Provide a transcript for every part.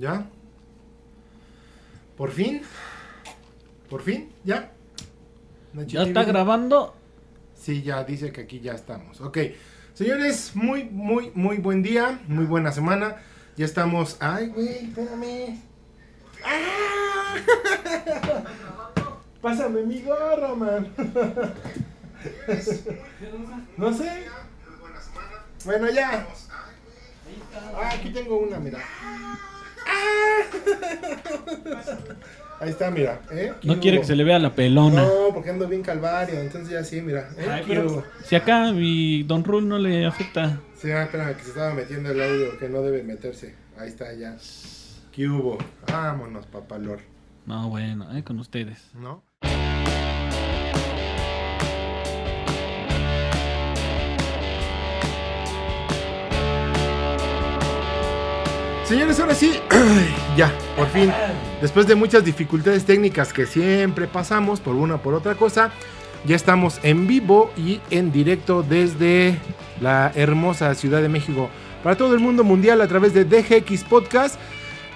¿Ya? ¿Por fin? ¿Por fin? ¿Ya? ¿Ya está grabando? Sí, ya dice que aquí ya estamos. Ok. Señores, muy, muy, muy buen día, muy buena semana. Ya estamos. Ay, güey, espérame. ¡Ah! Pásame mi gorro, man. no sé. Bueno, ya. Ah, aquí tengo una, mira. Ah. Ahí está, mira. ¿eh? No quiere que se le vea la pelona. No, porque ando bien calvario. Entonces ya sí, mira. ¿eh? Si acá mi Don Rule no le afecta. Sí, ah, espérame, que se estaba metiendo el audio que no debe meterse. Ahí está, ya. ¿Qué hubo? Vámonos, papalor. No, bueno, eh, con ustedes. ¿No? Señores, ahora sí, ya, por fin, después de muchas dificultades técnicas que siempre pasamos por una o por otra cosa, ya estamos en vivo y en directo desde la hermosa Ciudad de México para todo el mundo mundial a través de DGX Podcast,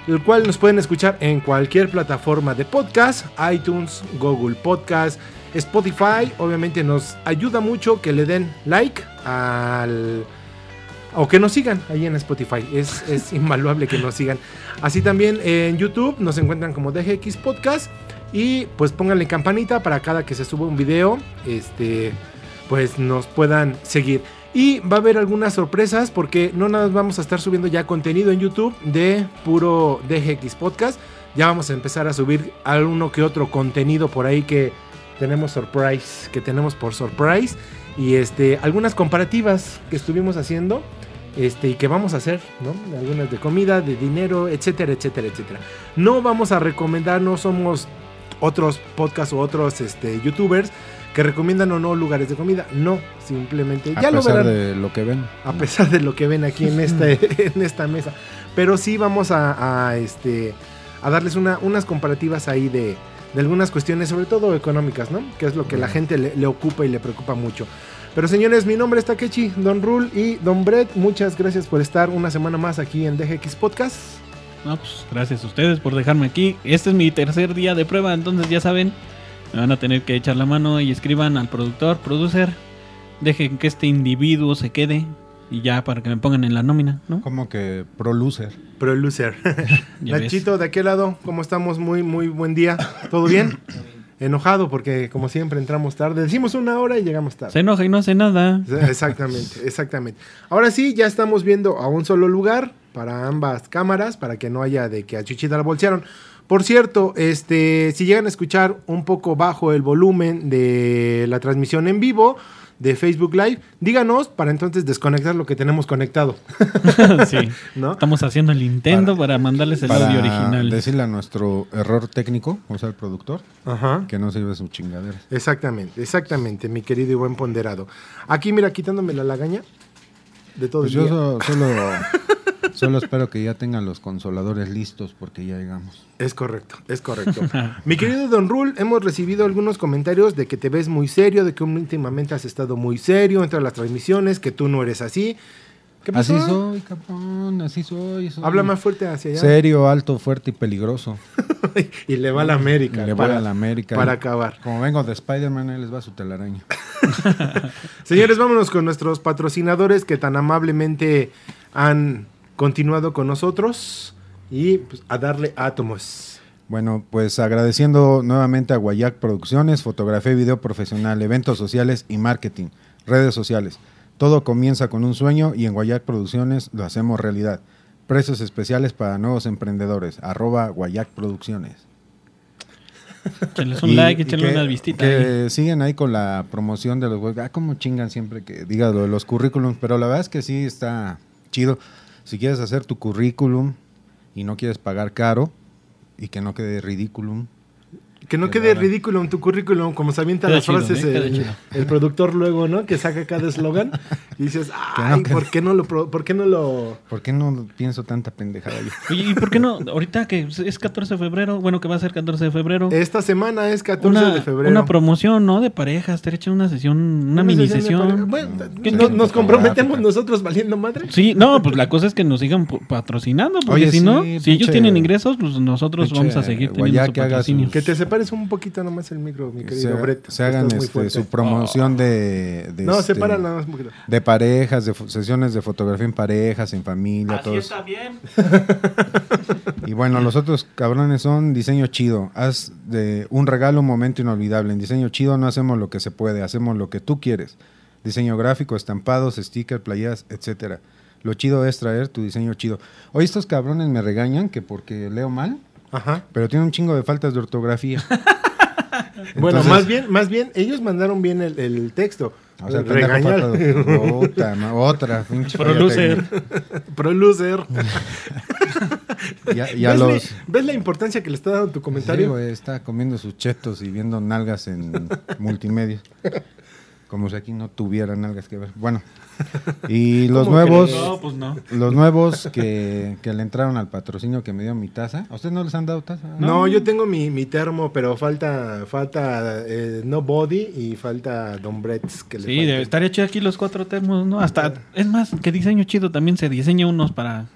el cual nos pueden escuchar en cualquier plataforma de podcast, iTunes, Google Podcast, Spotify. Obviamente nos ayuda mucho que le den like al o que nos sigan ahí en Spotify. Es, es invaluable que nos sigan. Así también en YouTube nos encuentran como DGX Podcast. Y pues pónganle campanita para cada que se suba un video. Este. Pues nos puedan seguir. Y va a haber algunas sorpresas porque no nada más vamos a estar subiendo ya contenido en YouTube de puro DGX Podcast. Ya vamos a empezar a subir alguno que otro contenido por ahí que tenemos surprise, que tenemos por surprise y este algunas comparativas que estuvimos haciendo este y que vamos a hacer, ¿no? Algunas de comida, de dinero, etcétera, etcétera, etcétera. No vamos a recomendar, no somos otros podcasts o otros este, youtubers que recomiendan o no lugares de comida. No, simplemente A ya lo pesar verán de lo que ven. a pesar de lo que ven aquí en, este, en esta mesa. Pero sí vamos a, a, este, a darles una, unas comparativas ahí de, de algunas cuestiones, sobre todo económicas, ¿no? Que es lo que la gente le, le ocupa y le preocupa mucho. Pero señores, mi nombre es Takechi, Don Rule y Don Brett. Muchas gracias por estar una semana más aquí en DGX Podcast. No, pues gracias a ustedes por dejarme aquí. Este es mi tercer día de prueba, entonces ya saben, me van a tener que echar la mano y escriban al productor, producer. Dejen que este individuo se quede y ya para que me pongan en la nómina, ¿no? Como que pro loser. Pro Loser. Ya Nachito, de aquel lado, ¿cómo estamos? Muy, muy buen día. ¿Todo bien? Enojado porque, como siempre, entramos tarde. Decimos una hora y llegamos tarde. Se enoja y no hace nada. Exactamente, exactamente. Ahora sí, ya estamos viendo a un solo lugar para ambas cámaras, para que no haya de que a Chuchita la bolsearon. Por cierto, este, si llegan a escuchar un poco bajo el volumen de la transmisión en vivo de Facebook Live, díganos para entonces desconectar lo que tenemos conectado. sí. ¿No? Estamos haciendo el intento para, mandarles el Para audio original. decirle a nuestro error técnico, o sea, el productor, Ajá. que no sirve su chingadera. Exactamente, exactamente, mi querido y buen ponderado. Aquí, mira, quitándome la lagaña de todo Pues el yo día. so- solo, solo espero que ya tengan los consoladores listos porque ya llegamos. Es correcto, es correcto. Mi querido Don Rule, hemos recibido algunos comentarios de que te ves muy serio, de que últimamente has estado muy serio entre las transmisiones, que tú no eres así. ¿Qué pasó? Así soy, cabrón, así soy. soy. Habla más fuerte hacia allá. Serio, alto, fuerte y peligroso. y le va a la América. Y le para, a la América. Para acabar. Como vengo de Spider-Man, ahí les va su telaraña. Señores, vámonos con nuestros patrocinadores que tan amablemente han continuado con nosotros y pues, a darle átomos. Bueno, pues agradeciendo nuevamente a Guayac Producciones, fotografía y video profesional, eventos sociales y marketing, redes sociales. Todo comienza con un sueño y en Guayac Producciones lo hacemos realidad. Precios especiales para nuevos emprendedores. Arroba Guayac Producciones. Échenles un Y- like, que- una vistita. Que siguen ahí con la promoción de los web. Ah, como chingan siempre que diga lo de los currículums. Pero la verdad es que sí está chido. Si quieres hacer tu currículum y no quieres pagar caro y que no quede ridículum. Que no quede ridículo en tu currículum, como se avientan las chido, frases ¿eh? El, productor luego, ¿no? Que saca cada eslogan. Y dices, Que no, ay, ¿por qué no lo, por qué no lo... ¿Por qué no pienso tanta pendejada yo? Oye, ¿y por qué no? Ahorita que es 14 de febrero, bueno, que va a ser 14 de febrero. Esta semana es 14 una, de febrero. una promoción, ¿no? De parejas, te echan una sesión, una, mini sesión. Bueno, ¿Qué ¿no- no? ¿Nos comprometemos nosotros valiendo madre? Sí, no, pues la cosa es que nos sigan patrocinando, porque Oye, si sí, no, si ellos tienen ingresos, pues nosotros pinche vamos a seguir teniendo su patrocinio. sus- Que te separes un poquito nomás el micro, mi Se, querido Brett. se hagan este, su promoción de, de, No, este, separa nada más un poquito. de parejas, de sesiones de fotografía en parejas, en familia, todo eso. bien. Y bueno, los otros cabrones son diseño chido. Haz de un regalo un momento inolvidable. En diseño chido no hacemos lo que se puede, hacemos lo que tú quieres. Diseño gráfico, estampados, stickers, playeras, etcétera. Lo chido es traer tu diseño chido. Hoy estos cabrones me regañan que porque leo mal, Ajá. pero tienen un chingo de faltas de ortografía. Bueno, más bien, más bien, ellos mandaron bien el, el texto. O sea, otra, falla Producer. Producer. Ya, ya ¿Ves, los... la, ves la importancia que le está dando tu Sí, comentario? güey, está comiendo sus chetos y viendo nalgas en multimedia. Como si aquí no tuviera nalgas que ver. Bueno, y los ¿Cómo nuevos? No, pues no. los nuevos que, que le entraron al patrocinio que me dio mi taza. ¿A ustedes no les han dado taza? no, yo tengo mi, mi termo, pero falta falta eh, No Body y falta Don Bretts. Que le Sí, debe- estaría chido aquí los cuatro termos, ¿no? Hasta, es más, que diseño chido también se diseña unos para,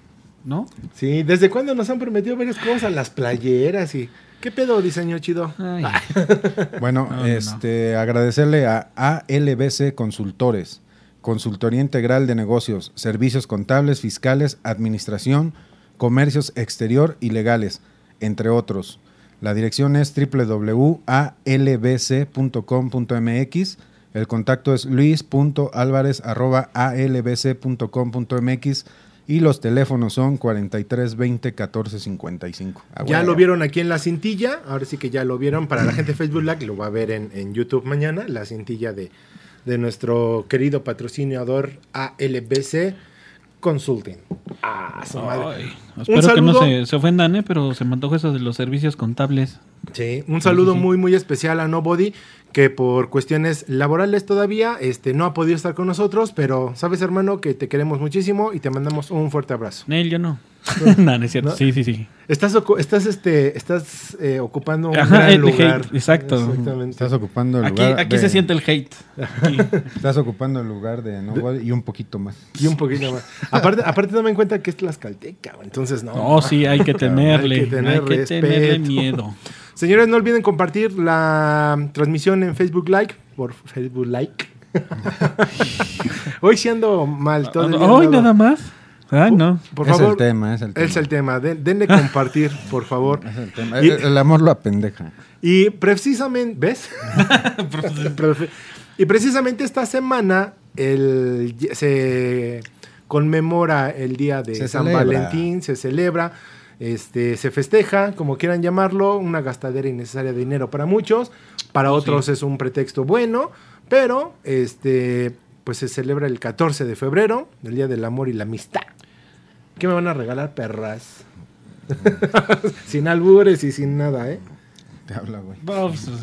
¿no? Sí, ¿desde cuándo nos han prometido varias cosas? Las playeras y... ¿Qué pedo diseño chido? Ay, Bueno, No, no, no. este, agradecerle a ALBC Consultores, Consultoría Integral de Negocios, Servicios Contables, Fiscales, Administración, Comercios Exterior y Legales, entre otros. La dirección es www.albc.com.mx. El contacto es luis.alvarez.albc.com.mx y los teléfonos son 43 20 14 55. Ah, Ya güey. lo vieron aquí en la cintilla, ahora sí que ya lo vieron para la gente de Facebook Live, lo va a ver en, en YouTube mañana, la cintilla de, de nuestro querido patrocinador ALBC Consulting. Ah, su madre. ay, espero que no se, se ofendan, ¿eh? Pero se me antoja eso de los servicios contables. Sí, un saludo sí, sí. muy muy especial a Nobody que por cuestiones laborales todavía este no ha podido estar con nosotros, pero sabes hermano que te queremos muchísimo y te mandamos un fuerte abrazo. Nel, yo no. no, no es cierto. ¿No? Sí, sí, sí. Estás ocu- estás este estás eh, ocupando un Ajá, gran el lugar. hate, exacto. Exactamente. Estás ocupando el Aquí, lugar. aquí de- se siente el hate. Estás ocupando el lugar de Nobody y un poquito más. Y un poquito más. Aparte, aparte toma en cuenta que es Tlaxcalteca, güey, entonces no. No, sí, hay que tenerle. Hay Hay que que, tener tenerle respeto. miedo. Señores, no olviden compartir la transmisión en Facebook Like, por Facebook Like. Hoy siendo mal todo el día Hoy nada más. Ay, no. Por es favor, el tema, es el tema. es el tema. Den- denle compartir, por favor. Es el tema. Y- El, el amor lo apendeja. Y precisamente, ¿ves? Y precisamente esta semana el, se conmemora el día de Se San celebra. Valentín, se celebra, este, se festeja, como quieran llamarlo, una gastadera innecesaria de dinero para muchos, para otros es un pretexto bueno, pero este, pues se celebra el 14 de febrero, el Día del Amor y la Amistad. ¿Qué me van a regalar, perras? sin albures y sin nada, ¿eh? Te habla, güey. Vamos.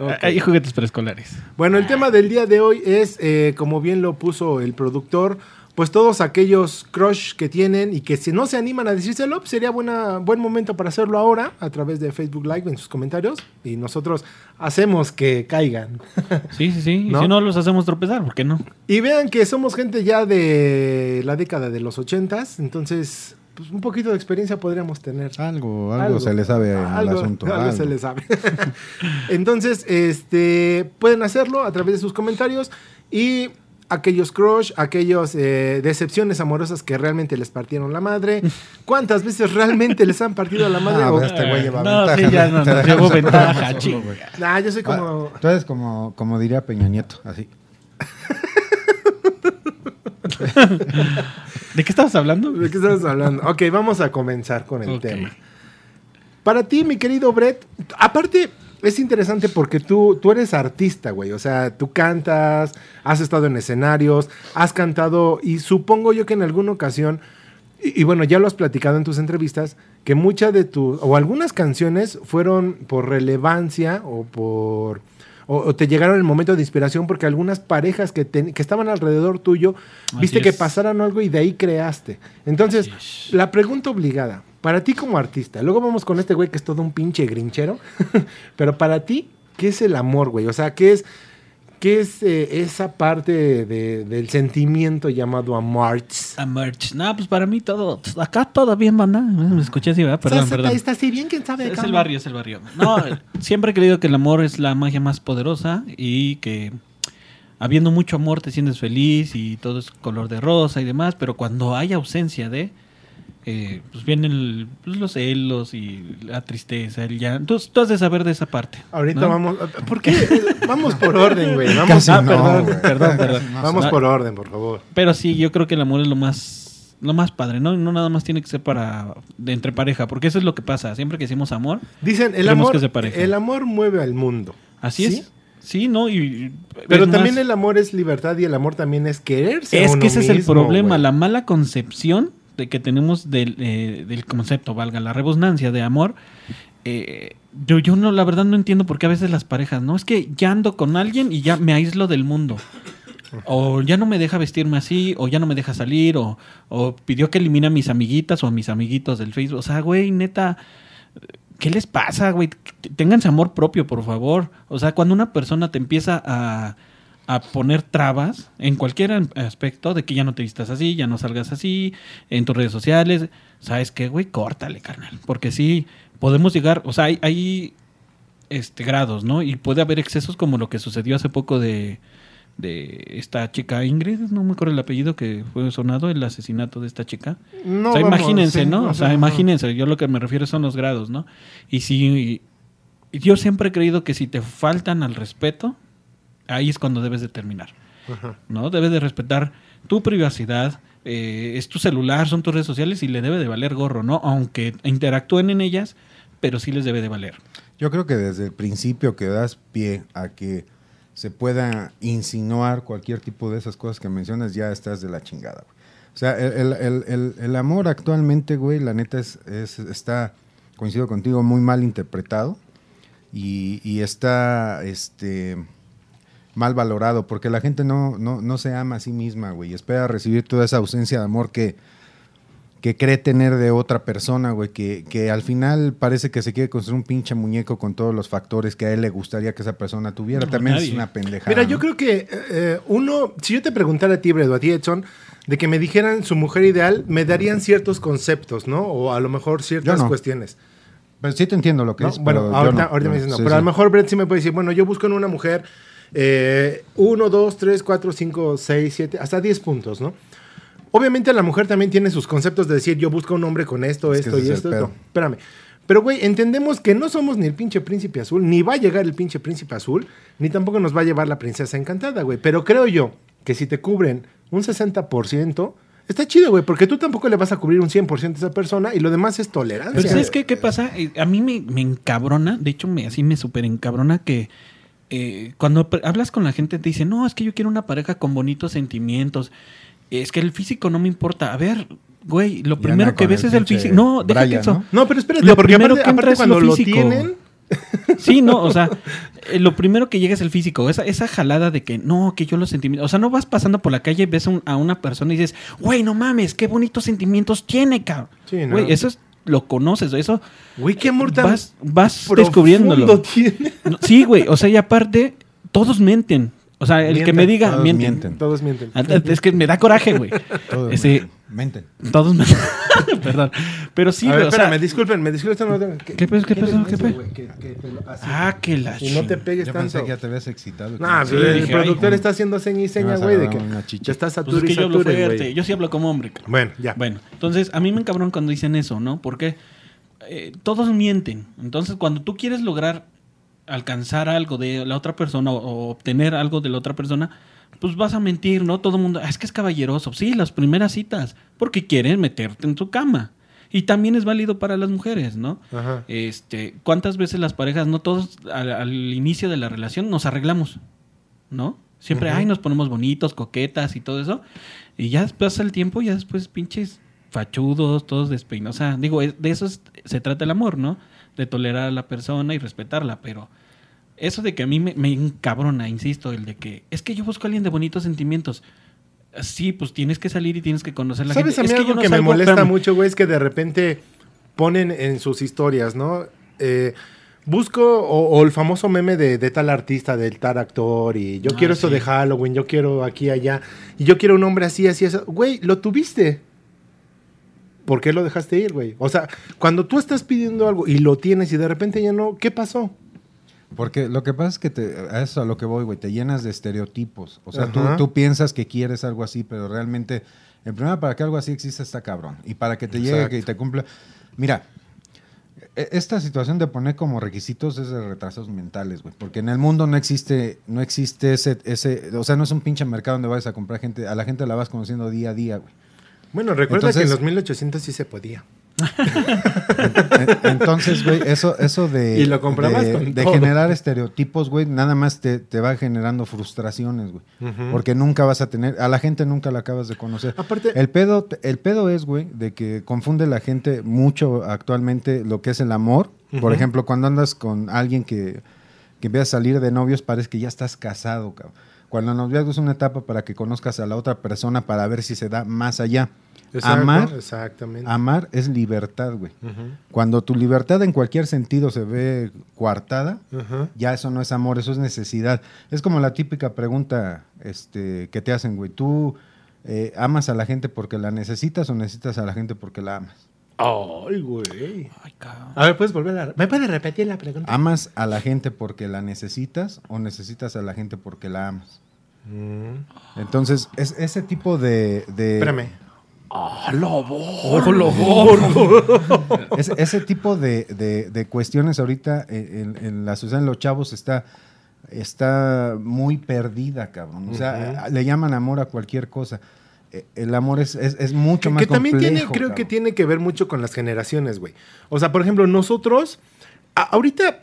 Ok. Hay juguetes preescolares. Bueno, el tema del día de hoy es, eh, como bien lo puso el productor, pues todos aquellos crush que tienen y que si no se animan a decírselo, pues sería buena, buen momento para hacerlo ahora a través de Facebook Live en sus comentarios y nosotros hacemos que caigan. Sí, sí, sí. Y si no, los hacemos tropezar, ¿por qué no? y vean que somos gente ya de la década de los ochentas, entonces pues un poquito de experiencia podríamos tener. Algo, algo, se le sabe al algo- asunto. algo algo. se le sabe. Entonces, este, pueden hacerlo a través de sus comentarios y aquellos crush, aquellos eh, decepciones amorosas que realmente les partieron la madre. ¿Cuántas veces realmente les han partido la madre? Ah, O- este güey lleva No, ventaja. sí, ya no, el ventaja, güey. Nah, yo soy como... Ah, tú eres como, como diría Peña Nieto, así. ¿De qué estabas hablando? ¿De qué estamos hablando? Ok, vamos a comenzar con el tema. Para ti, mi querido Brett, aparte es interesante porque tú, tú eres artista, güey. O sea, tú cantas, has estado en escenarios, has cantado y supongo yo que en alguna ocasión, y, y bueno, ya lo has platicado en tus entrevistas, que muchas de tus, o algunas canciones fueron por relevancia o por, o, o te llegaron en el momento de inspiración porque algunas parejas que, ten- que estaban alrededor tuyo, viste que es. pasaran algo y de ahí creaste. Entonces, la pregunta obligada, para ti como artista, luego vamos con este güey que es todo un pinche grinchero, pero para ti, ¿qué es el amor, güey? O sea, ¿qué es, qué es eh, esa parte de- del sentimiento llamado amor? A merch. No, pues para mí todo. Acá todo bien, banda. Me escuché así, ¿verdad? Perdón, perdón. Está así bien, quién sabe. Es el barrio, es el barrio. No, siempre he creído que el amor es la magia más poderosa y que habiendo mucho amor te sientes feliz y todo es color de rosa y demás, pero cuando hay ausencia de, eh, pues vienen el- pues los celos y la tristeza, el llanto. Tú, tú has de saber de esa parte. Ahorita ¿no? vamos. ¿Por qué? vamos por orden, güey. Vamos, Casi ah, no, perdón, güey. perdón, perdón. No vamos por orden, por favor. Pero sí, yo creo que el amor es lo más lo más padre, ¿no? No nada más tiene que ser para de entre pareja, porque eso es lo que pasa. Siempre que decimos amor, Dicen, el amor, que se pareja. el amor mueve al mundo. así ¿Sí? es. Sí, ¿no? Y, Pero también más- el amor es libertad y el amor también es quererse. a Es uno que ese es el problema, la mala concepción de que tenemos del, eh, del concepto, valga la redundancia de amor. eh, yo, yo no, la verdad no entiendo por qué a veces las parejas, ¿no? Es que ya ando con alguien y ya me aíslo del mundo. O ya no me deja vestirme así, o ya no me deja salir, o, o pidió que elimine a mis amiguitas o a mis amiguitos del Facebook. O sea, güey, neta, ¿qué les pasa, güey? Ténganse amor propio, por favor. O sea, cuando una persona te empieza a, a poner trabas en cualquier aspecto de que ya no te vistas así, ya no salgas así, en tus redes sociales, ¿sabes qué, güey? Córtale, carnal. Porque sí, podemos llegar, o sea, hay, hay este, grados, ¿no? Y puede haber excesos como lo que sucedió hace poco de, de esta chica Ingrid, no me acuerdo el apellido que fue sonado, el asesinato de esta chica. No, o sea, vamos, imagínense, sí, ¿no? O sea, imagínense, yo lo que me refiero son los grados, ¿no? Y si y yo siempre he creído que si te faltan al respeto, ahí es cuando debes de terminar, ajá. ¿no? Debes de respetar tu privacidad, eh, es tu celular, son tus redes sociales y le debe de valer gorro, ¿no? Aunque interactúen en ellas, pero sí les debe de valer. Yo creo que desde el principio que das pie a que se pueda insinuar cualquier tipo de esas cosas que mencionas, ya estás de la chingada, güey. O sea, el, el- el- el- amor actualmente, güey, la neta es, es- está, coincido contigo, muy mal interpretado y, y está este, mal valorado porque la gente no, no, no se ama a sí misma, güey, y espera recibir toda esa ausencia de amor que, que cree tener de otra persona, güey, que, que al final parece que se quiere construir un pinche muñeco con todos los factores que a él le gustaría que esa persona tuviera. No, También es una pendejada. Mira, yo ¿no? creo que eh, uno, si yo te preguntara a ti, Bredo, a ti, Edson, de que me dijeran su mujer ideal, me darían ciertos conceptos, ¿no? O a lo mejor ciertas no. cuestiones. Pero sí te entiendo lo que ¿no? es. Bueno, pero yo ahorita, me No, dices no. sí, pero sí. a lo mejor Brett sí me puede decir, bueno, yo busco en una mujer eh, uno, dos, tres, cuatro, cinco, seis, siete, hasta 10 puntos, ¿no? Obviamente la mujer también tiene sus conceptos de decir, yo busco un hombre con esto, Es esto y esto. Espérame. Pero, güey, entendemos que no somos ni el pinche príncipe azul, ni va a llegar el pinche príncipe azul, ni tampoco nos va a llevar la princesa encantada, güey. Pero creo yo que si te cubren un 60%, está chido, güey, porque tú tampoco le vas a cubrir un 100% a esa persona y lo demás es tolerancia. Pero ¿sabes qué, qué pasa? Eh, A mí me, me encabrona, de hecho me, así me súper encabrona que eh, cuando hablas con la gente te dicen, no, es que yo quiero una pareja con bonitos sentimientos, es que el físico no me importa. A ver, güey, lo primero que ves el es el físico. No, deja que eso. ¿no? No, pero espérate, Lo porque primero aparte, que entra aparte es cuando lo tienen, Sí, no, o sea, eh, lo primero que llega es el físico, esa, esa jalada de que no, que yo los sentimientos, o sea, no vas pasando por la calle y ves un- a una persona y dices, güey, no mames, qué bonitos sentimientos tiene, cabrón. Sí, no. Güey, eso es, lo conoces, eso güey, qué amor tan vas, vas descubriéndolo. tiene. Sí, güey, o sea, y aparte, todos mienten. O sea, el que Mienten, me diga, todos mienten. mienten. Todos mienten. Ah, Es que me da coraje, güey. Todo, Ese- Menten. Todos me... Perdón. Pero sí, a güey, ver, o sea... espérame, disculpen, me disculpen. no, no, ¿Qué, ¿Qué pe- qué les ¿Qué dice, pe- güey? Que- que te lo- así. Ah, que la Y no te pegues Yo tanto. pensé que ya te habías excitado. Nah, Sí, el dije, productor no. está haciendo seña y seña, güey, de que una chicha. ya está Pues es que yo hablo fuerte. güey. Yo sí hablo como hombre. cabrón. Bueno, ya. Bueno, entonces a mí me encabrón cuando dicen eso, ¿no? Porque eh, todos mienten. Entonces, cuando tú quieres lograr alcanzar algo de la otra persona o, obtener algo de la otra persona, pues vas a mentir, ¿no? Todo el mundo, "Ah, es que es caballeroso. Sí, las primeras citas, porque quieren meterte en tu cama. Y también es válido para las mujeres, ¿no? Ajá. Este, ¿cuántas veces las parejas, no todos al, al inicio de la relación nos arreglamos, ¿no? Siempre, ay, nos ponemos bonitos, coquetas y todo eso. Y ya pasa el tiempo, ya después pinches fachudos, todos despeinados. O sea, digo, de eso es- se trata el amor, ¿no? De tolerar a la persona y respetarla, pero Eso de que a mí me, me encabrona, insisto, el de que es que yo busco a alguien de bonitos sentimientos. Sí, pues tienes que salir y tienes que conocer la ¿Sabes gente. a mí es que algo yo no que me molesta mucho, güey? Es que de repente ponen en sus historias, ¿no? Eh, busco, o, o el famoso meme de, de tal artista, del tal actor, y yo Ah, quiero esto sí. de Halloween, yo quiero aquí, allá, y yo quiero un hombre así, así, así. Güey, lo tuviste. ¿Por qué lo dejaste ir, güey? O sea, cuando tú estás pidiendo algo y lo tienes y de repente ya no, ¿qué pasó? Porque lo que pasa es que te, a eso a lo que voy, güey, te llenas de estereotipos. O sea, tú, tú piensas que quieres algo así, pero realmente, en primera, para que algo así exista está cabrón. Y para que te llegue, que te cumpla. Mira, e- esta situación de poner como requisitos es de retrasos mentales, güey. Porque en el mundo no existe, no existe ese, ese, o sea, no es un pinche mercado donde vayas a comprar gente, a la gente la vas conociendo día a día, güey. Bueno, recuerda que en los 1800 sí se podía. En- Entonces, güey, eso, eso de, Y lo comprabas de, con de todo. generar estereotipos, güey, nada más te, te va generando frustraciones, güey. Porque nunca vas a tener, a la gente nunca la acabas de conocer. Aparte- el pedo, el pedo es, güey, de que confunde la gente mucho actualmente lo que es el amor. Por ejemplo, cuando andas con alguien que, que empieza a salir de novios, parece que ya estás casado, cabrón. Cuando el noviazgo es una etapa para que conozcas a la otra persona para ver si se da más allá. Exacto, Amar, Exactamente. amar es libertad, güey. Cuando tu libertad en cualquier sentido se ve coartada, ya eso no es amor, eso es necesidad. Es como la típica pregunta este, que te hacen, güey. ¿Tú eh, amas a la gente porque la necesitas o necesitas a la gente porque la amas? Ay, güey. Ay, cabrón. A ver, ¿puedes volver a... ¿Me puedes repetir la pregunta? ¿Amas a la gente porque la necesitas o necesitas a la gente porque la amas? Mm. Entonces, es ese tipo de... de- Espérame. Es- ese tipo de, de- de cuestiones ahorita en, la sociedad, en los chavos, está, está muy perdida, cabrón. O sea, le llaman amor a cualquier cosa. Eh, El amor es, es, es mucho Que, más que también complejo. tiene, creo que tiene que ver mucho con las generaciones, güey. O sea, por ejemplo, nosotros, a- ahorita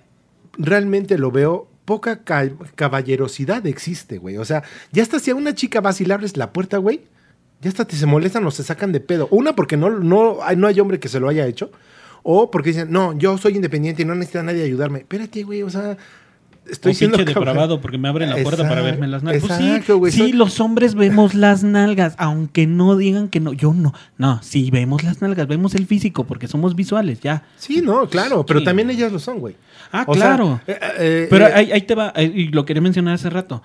realmente lo veo, poca ca- caballerosidad existe, güey. O sea, ya hasta si a una chica vas y le abres la puerta, güey, ya hasta te se molestan o se sacan de pedo. Una, porque no, no, hay, no hay hombre que se lo haya hecho. O porque dicen, no, yo soy independiente y no necesita nadie ayudarme. Espérate, güey, o sea, estoy o siendo pinche cabrón. depravado porque me abren la puerta para verme las nalgas. Pues sí, los hombres vemos las nalgas, aunque no digan que no. Yo no. No, sí vemos las nalgas, vemos el físico porque somos visuales, ya. Sí, no, claro, pero Sí. también ellas lo son, güey. Ah, O sea, claro. eh, eh, Pero eh, ahí, ahí te va, y lo quería mencionar hace rato.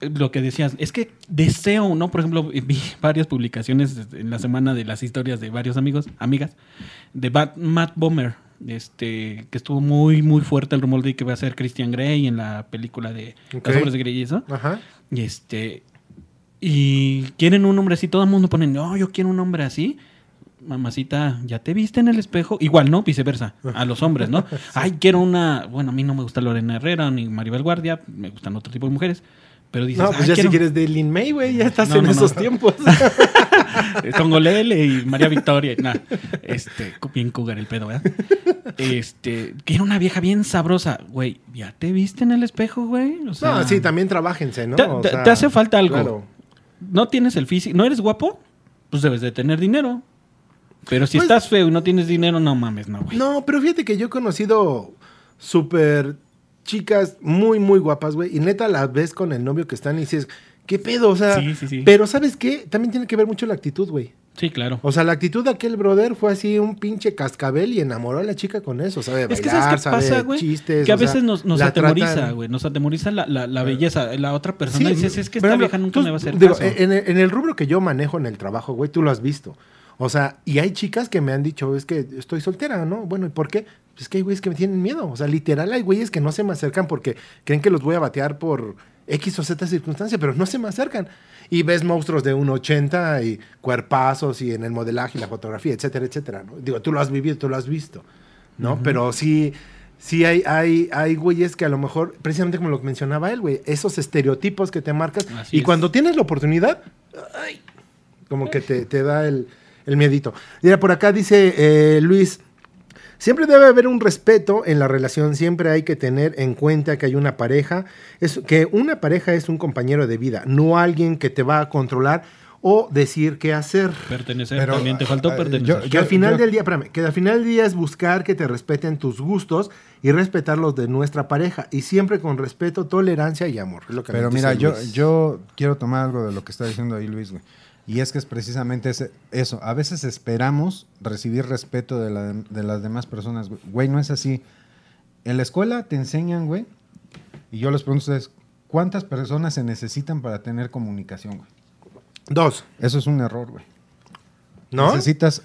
Lo que decías, es que deseo, ¿no? Por ejemplo, vi varias publicaciones en la semana de las historias de varios amigos, amigas, de Bat- Matt Bomer, este, que estuvo muy, muy fuerte el rumor de que va a ser Christian Grey en la película de Ok. Los Hombres de Grey y eso. Ajá. Y este. Y quieren un hombre así. Todo el mundo pone, no, yo quiero un hombre así. Mamacita, ¿ya te viste en el espejo? Igual, ¿no? Viceversa. A los hombres, ¿no? Ay, quiero una. Bueno, a mí no me gusta Lorena Herrera ni Maribel Guardia. Me gustan otro tipo de mujeres. Pero dices, No, pues "Ay, ya quiero- si quieres de Lin May, güey, ya estás No, en no, no. esos tiempos. Tongolele y María Victoria. y nada. Este, bien cougar el pedo, ¿verdad? Este, quiero una vieja bien sabrosa. Güey, ¿ya te viste en el espejo, güey? O sea, no, sí, también trabajense, ¿no? Te, O te- sea, te hace falta algo. claro. No tienes el físico. ¿No eres guapo? Pues debes de tener dinero. Pero si Pues- estás feo y no tienes dinero, no mames, no, güey. No, pero fíjate que yo he conocido súper chicas muy, muy guapas, güey. Y neta las ves con el novio que están y dices, ¿qué pedo? O sea, Sí, sí, sí. pero ¿sabes qué? También tiene que ver mucho la actitud, güey. Sí, claro. O sea, la actitud de aquel brother fue así un pinche cascabel y enamoró a la chica con eso, ¿sabe? Es que Bailar, ¿sabes qué pasa, güey? chistes. Que a sea, veces nos, atemoriza, güey. Nos atemoriza la, la, la belleza. La otra persona Sí, dices, es que esta vieja nunca tú- me va a hacer digo, caso. En el, en el rubro que yo manejo en el trabajo, güey, tú lo has visto. O sea, y hay chicas que me han dicho, es que estoy soltera, ¿no? Bueno, ¿y por qué? Pues es que hay güeyes que me tienen miedo. O sea, literal hay güeyes que no se me acercan porque creen que los voy a batear por X o Z circunstancia, pero no se me acercan. Y ves monstruos de 1,80 y cuerpazos y en el modelaje y la fotografía, etcétera, etcétera. ¿no? Digo, tú lo has vivido, tú lo has visto, ¿no? Pero sí, sí hay, hay, hay güeyes que a lo mejor, precisamente como lo que mencionaba él, güey, esos estereotipos que te marcas. Así y es. cuando tienes la oportunidad, ay, como que te, te da el, el miedito. Mira, por acá dice eh, Luis, siempre debe haber un respeto en la relación, siempre hay que tener en cuenta que hay una pareja, es, que una pareja es un compañero de vida, no alguien que te va a controlar o decir qué hacer. Pertenecer, Pero, también te faltó ah, pertenecer. yo- Que al final yo- del día, espérame, que al final del día es buscar que te respeten tus gustos y respetar los de nuestra pareja. Y siempre con respeto, tolerancia y amor. es lo que Pero mira, yo, yo quiero tomar algo de lo que está diciendo ahí Luis, güey. Y es que es precisamente ese- eso. A veces esperamos recibir respeto de, la- de las demás personas, güey. No es así. En la escuela te enseñan, güey, y yo les pregunto a ustedes, ¿cuántas personas se necesitan para tener comunicación, güey? Dos, Eso es un error, güey. ¿no? Necesitas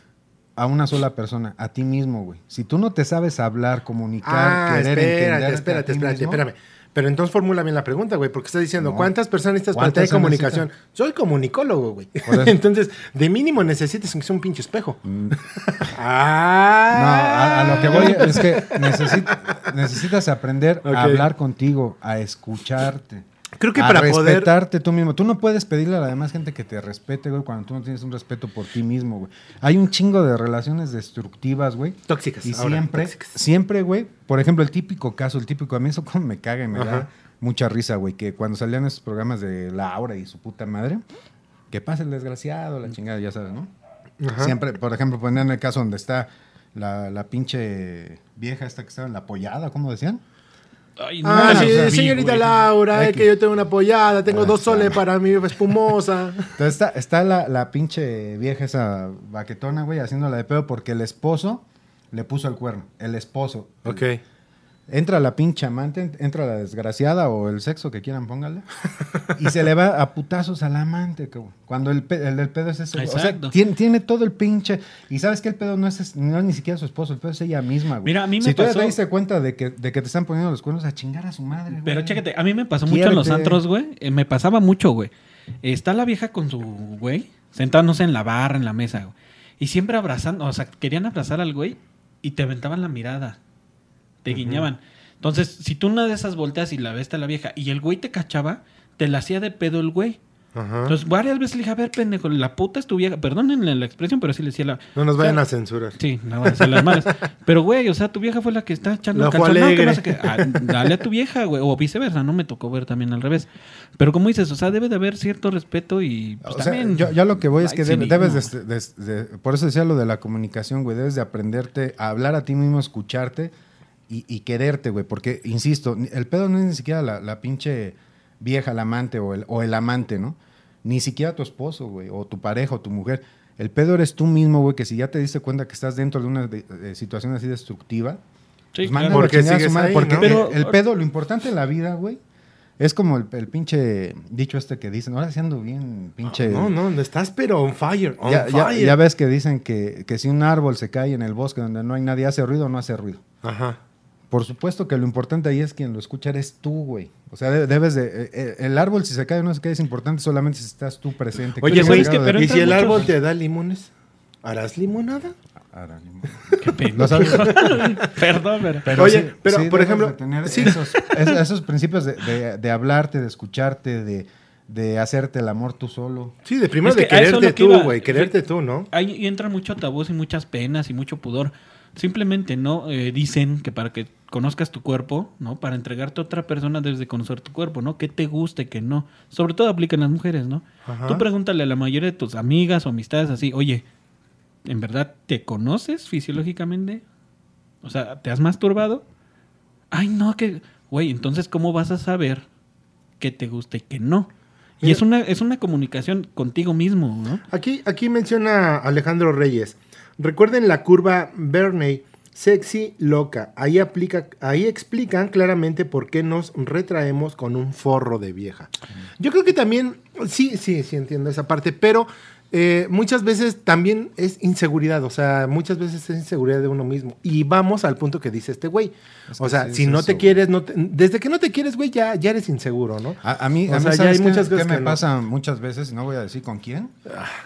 a una sola persona, a ti mismo, güey. Si tú no te sabes hablar, comunicar, Ah, querer espérate, entenderte a espérate, ti espérate, mismo, espérame. Pero entonces formula bien la pregunta, güey, porque estás diciendo, No. ¿cuántas personas necesitas para ¿Cuántas tener se comunicación? necesitan? Soy comunicólogo, güey. Entonces, de mínimo necesitas que sea un pinche espejo. Mm. ah. No, a, a lo que voy es que necesi- necesitas aprender a hablar contigo, a escucharte. Creo que a para poder... respetarte tú mismo. Tú no puedes pedirle a la demás gente que te respete, güey, cuando tú no tienes un respeto por ti mismo, güey. Hay un chingo de relaciones destructivas, güey. Tóxicas. Y ahora, siempre, tóxicas. siempre, güey, por ejemplo, el típico caso, el típico, a mí eso como me caga y me Ajá. da mucha risa, güey, que cuando salían esos programas de Laura y su puta madre, que pasa el desgraciado, la chingada, ya sabes, ¿no? Ajá. Siempre, por ejemplo, ponían el caso donde está la, la pinche vieja esta que estaba en la pollada, ¿cómo decían? Ay, Ah, no, sí, o sea, señorita güey. Laura, es que yo tengo una pollada, tengo Ah, dos soles está. para mi espumosa. Entonces está, está la, la pinche vieja esa baquetona, güey, haciéndola de pedo porque el esposo le puso el cuerno. El esposo. ok. Entra la pinche amante, ent- entra la desgraciada o el sexo que quieran, póngale. y se le va a putazos al amante, cabrón. Cuando el, pe- el del pedo es ese. güey. O sea, Exacto. tiene, tiene todo el pinche. Y sabes que el pedo no es, no es ni siquiera su esposo, el pedo es ella misma, güey. Mira, a mí me si tú ya pasó- te diste cuenta de que, de que te están poniendo los cuernos a chingar a su madre, güey. Pero chécate, a mí me pasó mucho en los antros, güey. Eh, me pasaba mucho, güey. Está la vieja con su güey, sentándose en la barra, en la mesa, güey. Y siempre abrazando, o sea, querían abrazar al güey y te aventaban la mirada. Te guiñaban. Entonces, si tú una de esas volteas y la ves a la vieja y el güey te cachaba, te la hacía de pedo el güey. Ajá. Entonces, varias veces le dije, a ver, pendejo, la puta es tu vieja. Perdónenle la expresión, pero sí le decía la... no nos vayan o sea, a censurar. Sí, no van a ser las malas. Pero, güey, o sea, tu vieja fue la que está echando La el calzón. No, que no sé qué. Ah, dale a tu vieja, güey. O viceversa, no me tocó ver también al revés. Pero como dices, o sea, debe de haber cierto respeto y pues, O sea, también... yo, yo lo que voy es que debe- debes de, de- de- Por eso decía lo de la comunicación, güey. Debes de aprenderte a hablar a ti mismo, escucharte y, y quererte, güey. Porque, insisto, el pedo no es ni siquiera la, la pinche vieja, la amante o el, o el amante, ¿no? Ni siquiera tu esposo, güey, o tu pareja o tu mujer. El pedo eres tú mismo, güey, que si ya te diste cuenta que estás dentro de una de- de situación así destructiva, Sí, pues claro. Porque a su madre, ahí, porque ¿no? Pero- el, el pedo, lo importante en la vida, güey, es como el, el pinche dicho este que dicen, ahora sí ando bien, pinche... No, no, no estás pero on fire, on Ya, ya- fire. ya ves que dicen que, que si un árbol se cae en el bosque donde no hay nadie, hace ruido o no hace ruido. Ajá. Por supuesto que lo importante ahí es quien lo escucha eres tú, güey. O sea, de- debes de... eh, eh, el árbol si se cae o no se cae es importante solamente si estás tú presente. Oye, Qué güey, pero de- ¿y si el árbol te da limones? ¿Harás limonada? Ni modo. Qué pena. Lo sabes. Perdón, pero... Pero Oye, sí- pero, sí por ejemplo, de tener sí. esos, es- esos principios de, de- de hablarte, de escucharte, de, de hacerte el amor tú solo. Sí, de primero Es que de es quererte que tú, güey, quererte tú, ¿no? Ahí entra mucho tabús y muchas penas y mucho pudor. Simplemente, ¿no? Eh, dicen que para que conozcas tu cuerpo, ¿no? Para entregarte a otra persona debes de conocer tu cuerpo, ¿no? Que te guste, que no. Sobre todo aplica en las mujeres, ¿no? Ajá. Tú pregúntale a la mayoría de tus amigas o amistades así, oye, ¿en verdad te conoces fisiológicamente? O sea, ¿te has masturbado? Ay, no, que... Güey, entonces, ¿cómo vas a saber que te gusta y que no? Y Mira. es una, es una comunicación contigo mismo, ¿no? Aquí, aquí menciona Alejandro Reyes. Recuerden la curva Bernay, sexy, loca. Ahí, aplica, ahí explican claramente por qué nos retraemos con un forro de vieja. Yo creo que también, sí, sí, sí entiendo esa parte, pero eh, muchas veces también es inseguridad, o sea, muchas veces es inseguridad de uno mismo. Y vamos al punto que dice este güey. Es O que sea, sí si no eso, te quieres, no te- desde que no te quieres, güey, ya, ya eres inseguro, ¿no? A, a mí, O a mí sea, ya ¿sabes hay muchas qué cosas me que no. pasa muchas veces, no voy a decir con quién,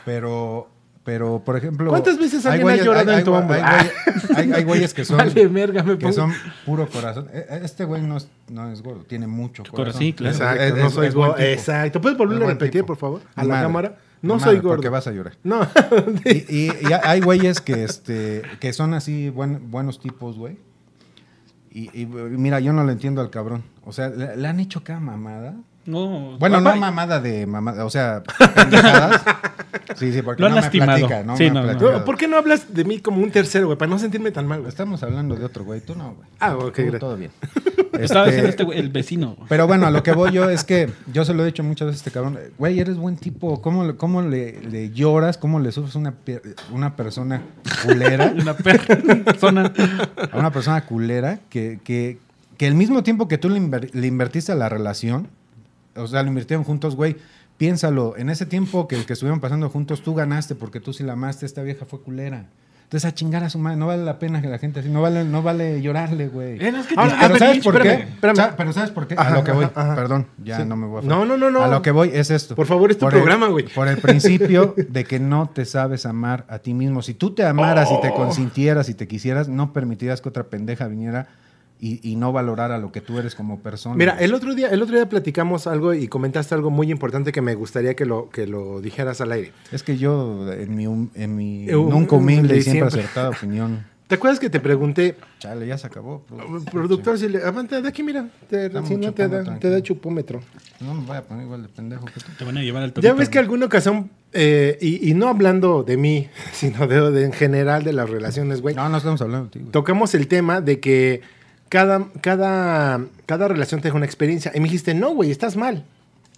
pero, pero por ejemplo... ¿Cuántas veces alguien ha llorado hay- en tu hombro? Hay, güeyes- hay- hay güeyes que son, Vale, verga, me que pongo- son puro corazón. E- e- Este güey no es, no es gordo, tiene mucho corazón. Sí, claro. Exacto, Es- no soy gordo. Exacto. ¿Puedes volverlo a repetir, tipo. por favor? A la madre. cámara. No madre, soy gordo. Porque vas a llorar. No. Y, y- y hay güeyes que, este, que son así buen- buenos tipos, güey. Y, y, mira, yo no lo entiendo al cabrón. O sea, le, le han hecho cada mamada. No, Bueno, no mamada de mamada, o sea, pendejadas. Sí, sí, porque Lo no me lastimado. platica, no Sí, me no, no. ¿Por qué no hablas de mí como un tercero, güey? Para no sentirme tan mal, güey. Estamos hablando de otro güey, tú no, güey. Ah, ok, gracias. todo bien. Estaba Este, diciendo este güey, el vecino. Pero bueno, a lo que voy yo es que yo se lo he dicho muchas veces a este cabrón, güey, eres buen tipo, ¿cómo, le- cómo le, le lloras, cómo le sufres a una, una persona culera, Una persona. a una persona culera que, que, que el mismo tiempo que tú le, inver- le invertiste a la relación, o sea, lo invirtieron juntos, güey, piénsalo, en ese tiempo que, que estuvieron pasando juntos, tú ganaste porque tú sí la amaste, esta vieja fue culera. Entonces a chingar a su madre, no vale la pena que la gente así, no vale, no vale llorarle, güey. Eh, no, es que Ahora, te- ah, Pero ¿sabes por qué? espérame, espérame. Sa- Pero ¿sabes por qué? Ajá, a lo que voy. ajá, ajá. Perdón, ya Sí. no me voy a... No, no, no, no. A lo que voy es esto. Por favor, es tu programa, güey. Por el principio de que no te sabes amar a ti mismo. Si tú te amaras y te Oh. consintieras y te quisieras, no permitirías que otra pendeja viniera y, y no valorara lo que tú eres como persona. Mira, el otro día, el otro día platicamos algo y comentaste algo muy importante que me gustaría que lo, que lo dijeras al aire. Es que yo, en mi, en mi Eh, nunca humilde y siempre, siempre. acertada opinión... ¿Te acuerdas que te pregunté, Chale, ya se acabó. productor. productor, si le aguanta de aquí, mira, te, si no te da, te tranquilo. da chupómetro? No me vaya a poner igual de pendejo que tú. Te van a llevar al Ya ves que alguna ocasión, eh, y, y no hablando de mí, sino de, de en general de las relaciones, güey, No, no estamos hablando de ti, güey. tocamos el tema de que cada, cada, cada relación te deja una experiencia. Y me dijiste, no, güey, estás mal.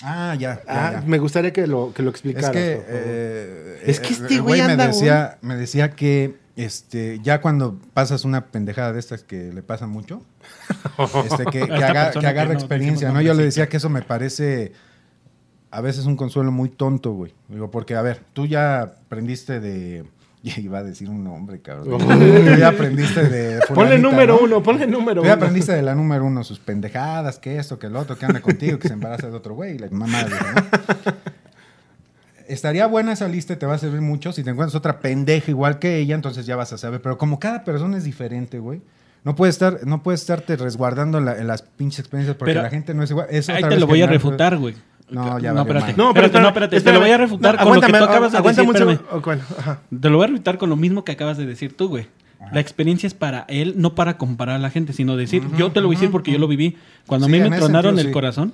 Ah, ya, ya, Ah, ya. Me gustaría que lo, que lo Es explicaras. que, por favor. eh, Es que eh, este güey me decía, me decía que este, ya cuando pasas una pendejada de estas que le pasa mucho, este, que, que haga- que agarre que no experiencia, ¿no? Yo le decía que eso me parece a veces un consuelo muy tonto, güey. Digo, porque, a ver, tú ya aprendiste de... Ya iba a decir un nombre, cabrón. Tú ya aprendiste de... ponle número ¿no? uno, ponle número Tú ya uno. aprendiste de la número uno, sus pendejadas, que esto, que el otro, que anda contigo, que se embaraza de otro güey, y la mamá ¿no? Estaría buena esa lista y te va a servir mucho. Si te encuentras otra pendeja igual que ella, entonces ya vas a saber. Pero como cada persona es diferente, güey. No puedes estar, no puedes estarte resguardando en, la- en las pinches experiencias porque Pero la gente no es igual. Es Ahí otra te vez lo voy a refutar, güey. No, ya No, espérate. No, pero espérate, no, espérate. Te lo voy a refutar No, con lo que tú acabas de decir. un bueno, ajá. Te lo voy a refutar con lo mismo que acabas de decir tú, güey. La experiencia es para él, no para comparar a la gente, sino decir, yo te lo voy a decir porque yo lo viví. Cuando a Sí, mí me tronaron sentido, el sí. corazón,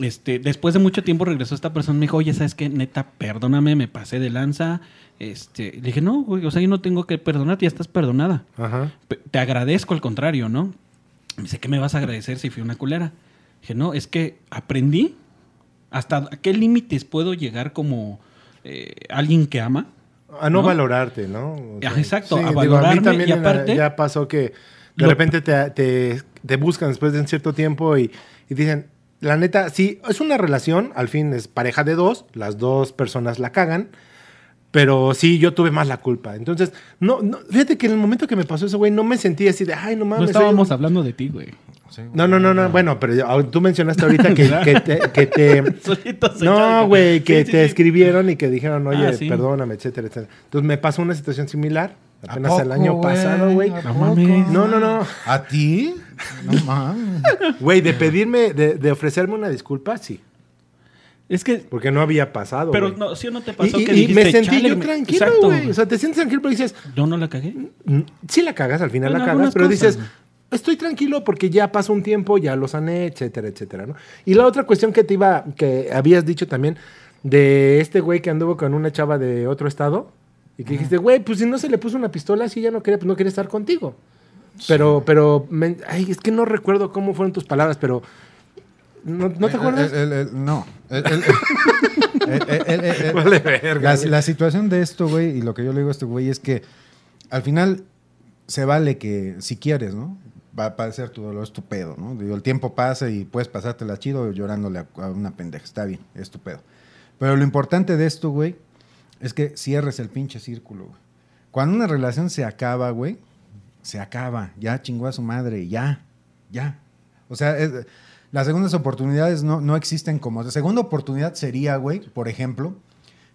este, después de mucho tiempo regresó esta persona y me dijo, oye, ¿sabes qué? Neta, perdóname, me pasé de lanza. Este, le dije, no, güey, o sea, yo no tengo que perdonarte, ya estás perdonada. Ajá. Te agradezco al contrario, ¿no? Me dice, ¿qué me vas a agradecer si fui una culera? Dije, no, es que aprendí hasta qué límites puedo llegar como eh, alguien que ama. A no, ¿No? valorarte, ¿no? O Ah, exacto, a digo, valorarme mí también y aparte- ya pasó que de Lo- repente te, te- te buscan después de un cierto tiempo y, y dicen, la neta, sí, es una relación, al fin es pareja de dos, las dos personas la cagan, pero sí, yo tuve más la culpa. Entonces, no, no fíjate que en el momento que me pasó eso, güey, no me sentí así de, ay, no mames. No estábamos un-". hablando de ti, güey. Sí. No, no, no, no, bueno, pero tú mencionaste ahorita que, que te... que No, güey, que Sí, te sí. escribieron y que dijeron, oye, Ah, perdóname, etcétera, etcétera. Entonces me pasó una situación similar, ¿A apenas el año pasado, güey. ¿A No. No, no. ¿A ti? No mames. Güey, de pedirme, de, de ofrecerme una disculpa, sí. Es que, Porque no había pasado. pero no, ¿sí o no te pasó y- que y dijiste, me sentí "Chale, yo me-" tranquilo, güey. O sea, te sientes tranquilo, pero dices, Yo no la cagué. mm, sí la cagas, al final la cagas, pero dices. Estoy tranquilo porque ya pasó un tiempo, ya lo sané, etcétera, etcétera, ¿no? Y la otra cuestión que te iba, que habías dicho también, de este güey que anduvo con una chava de otro estado, y que dijiste, güey, pues si no se le puso una pistola, si ya no quería, pues no quería estar contigo. Pero, pero, me- ay, es que no recuerdo cómo fueron tus palabras, pero, ¿no, ¿no te acuerdas? el- el- el- no. Vale verga, la situación de esto, güey, y lo que yo le digo a este güey es que al final se vale que si quieres, ¿no? Va a padecer tu dolor, es tu pedo, ¿no? El tiempo pasa y puedes pasártela chido llorándole a, a una pendeja. Está bien, es tu pedo. Pero lo importante de esto, güey, es que cierres el pinche círculo, güey. Cuando una relación se acaba, güey, se acaba. Ya chingó a su madre, ya, ya. O sea, es- las segundas oportunidades no, no existen como... La segunda oportunidad sería, güey, por ejemplo,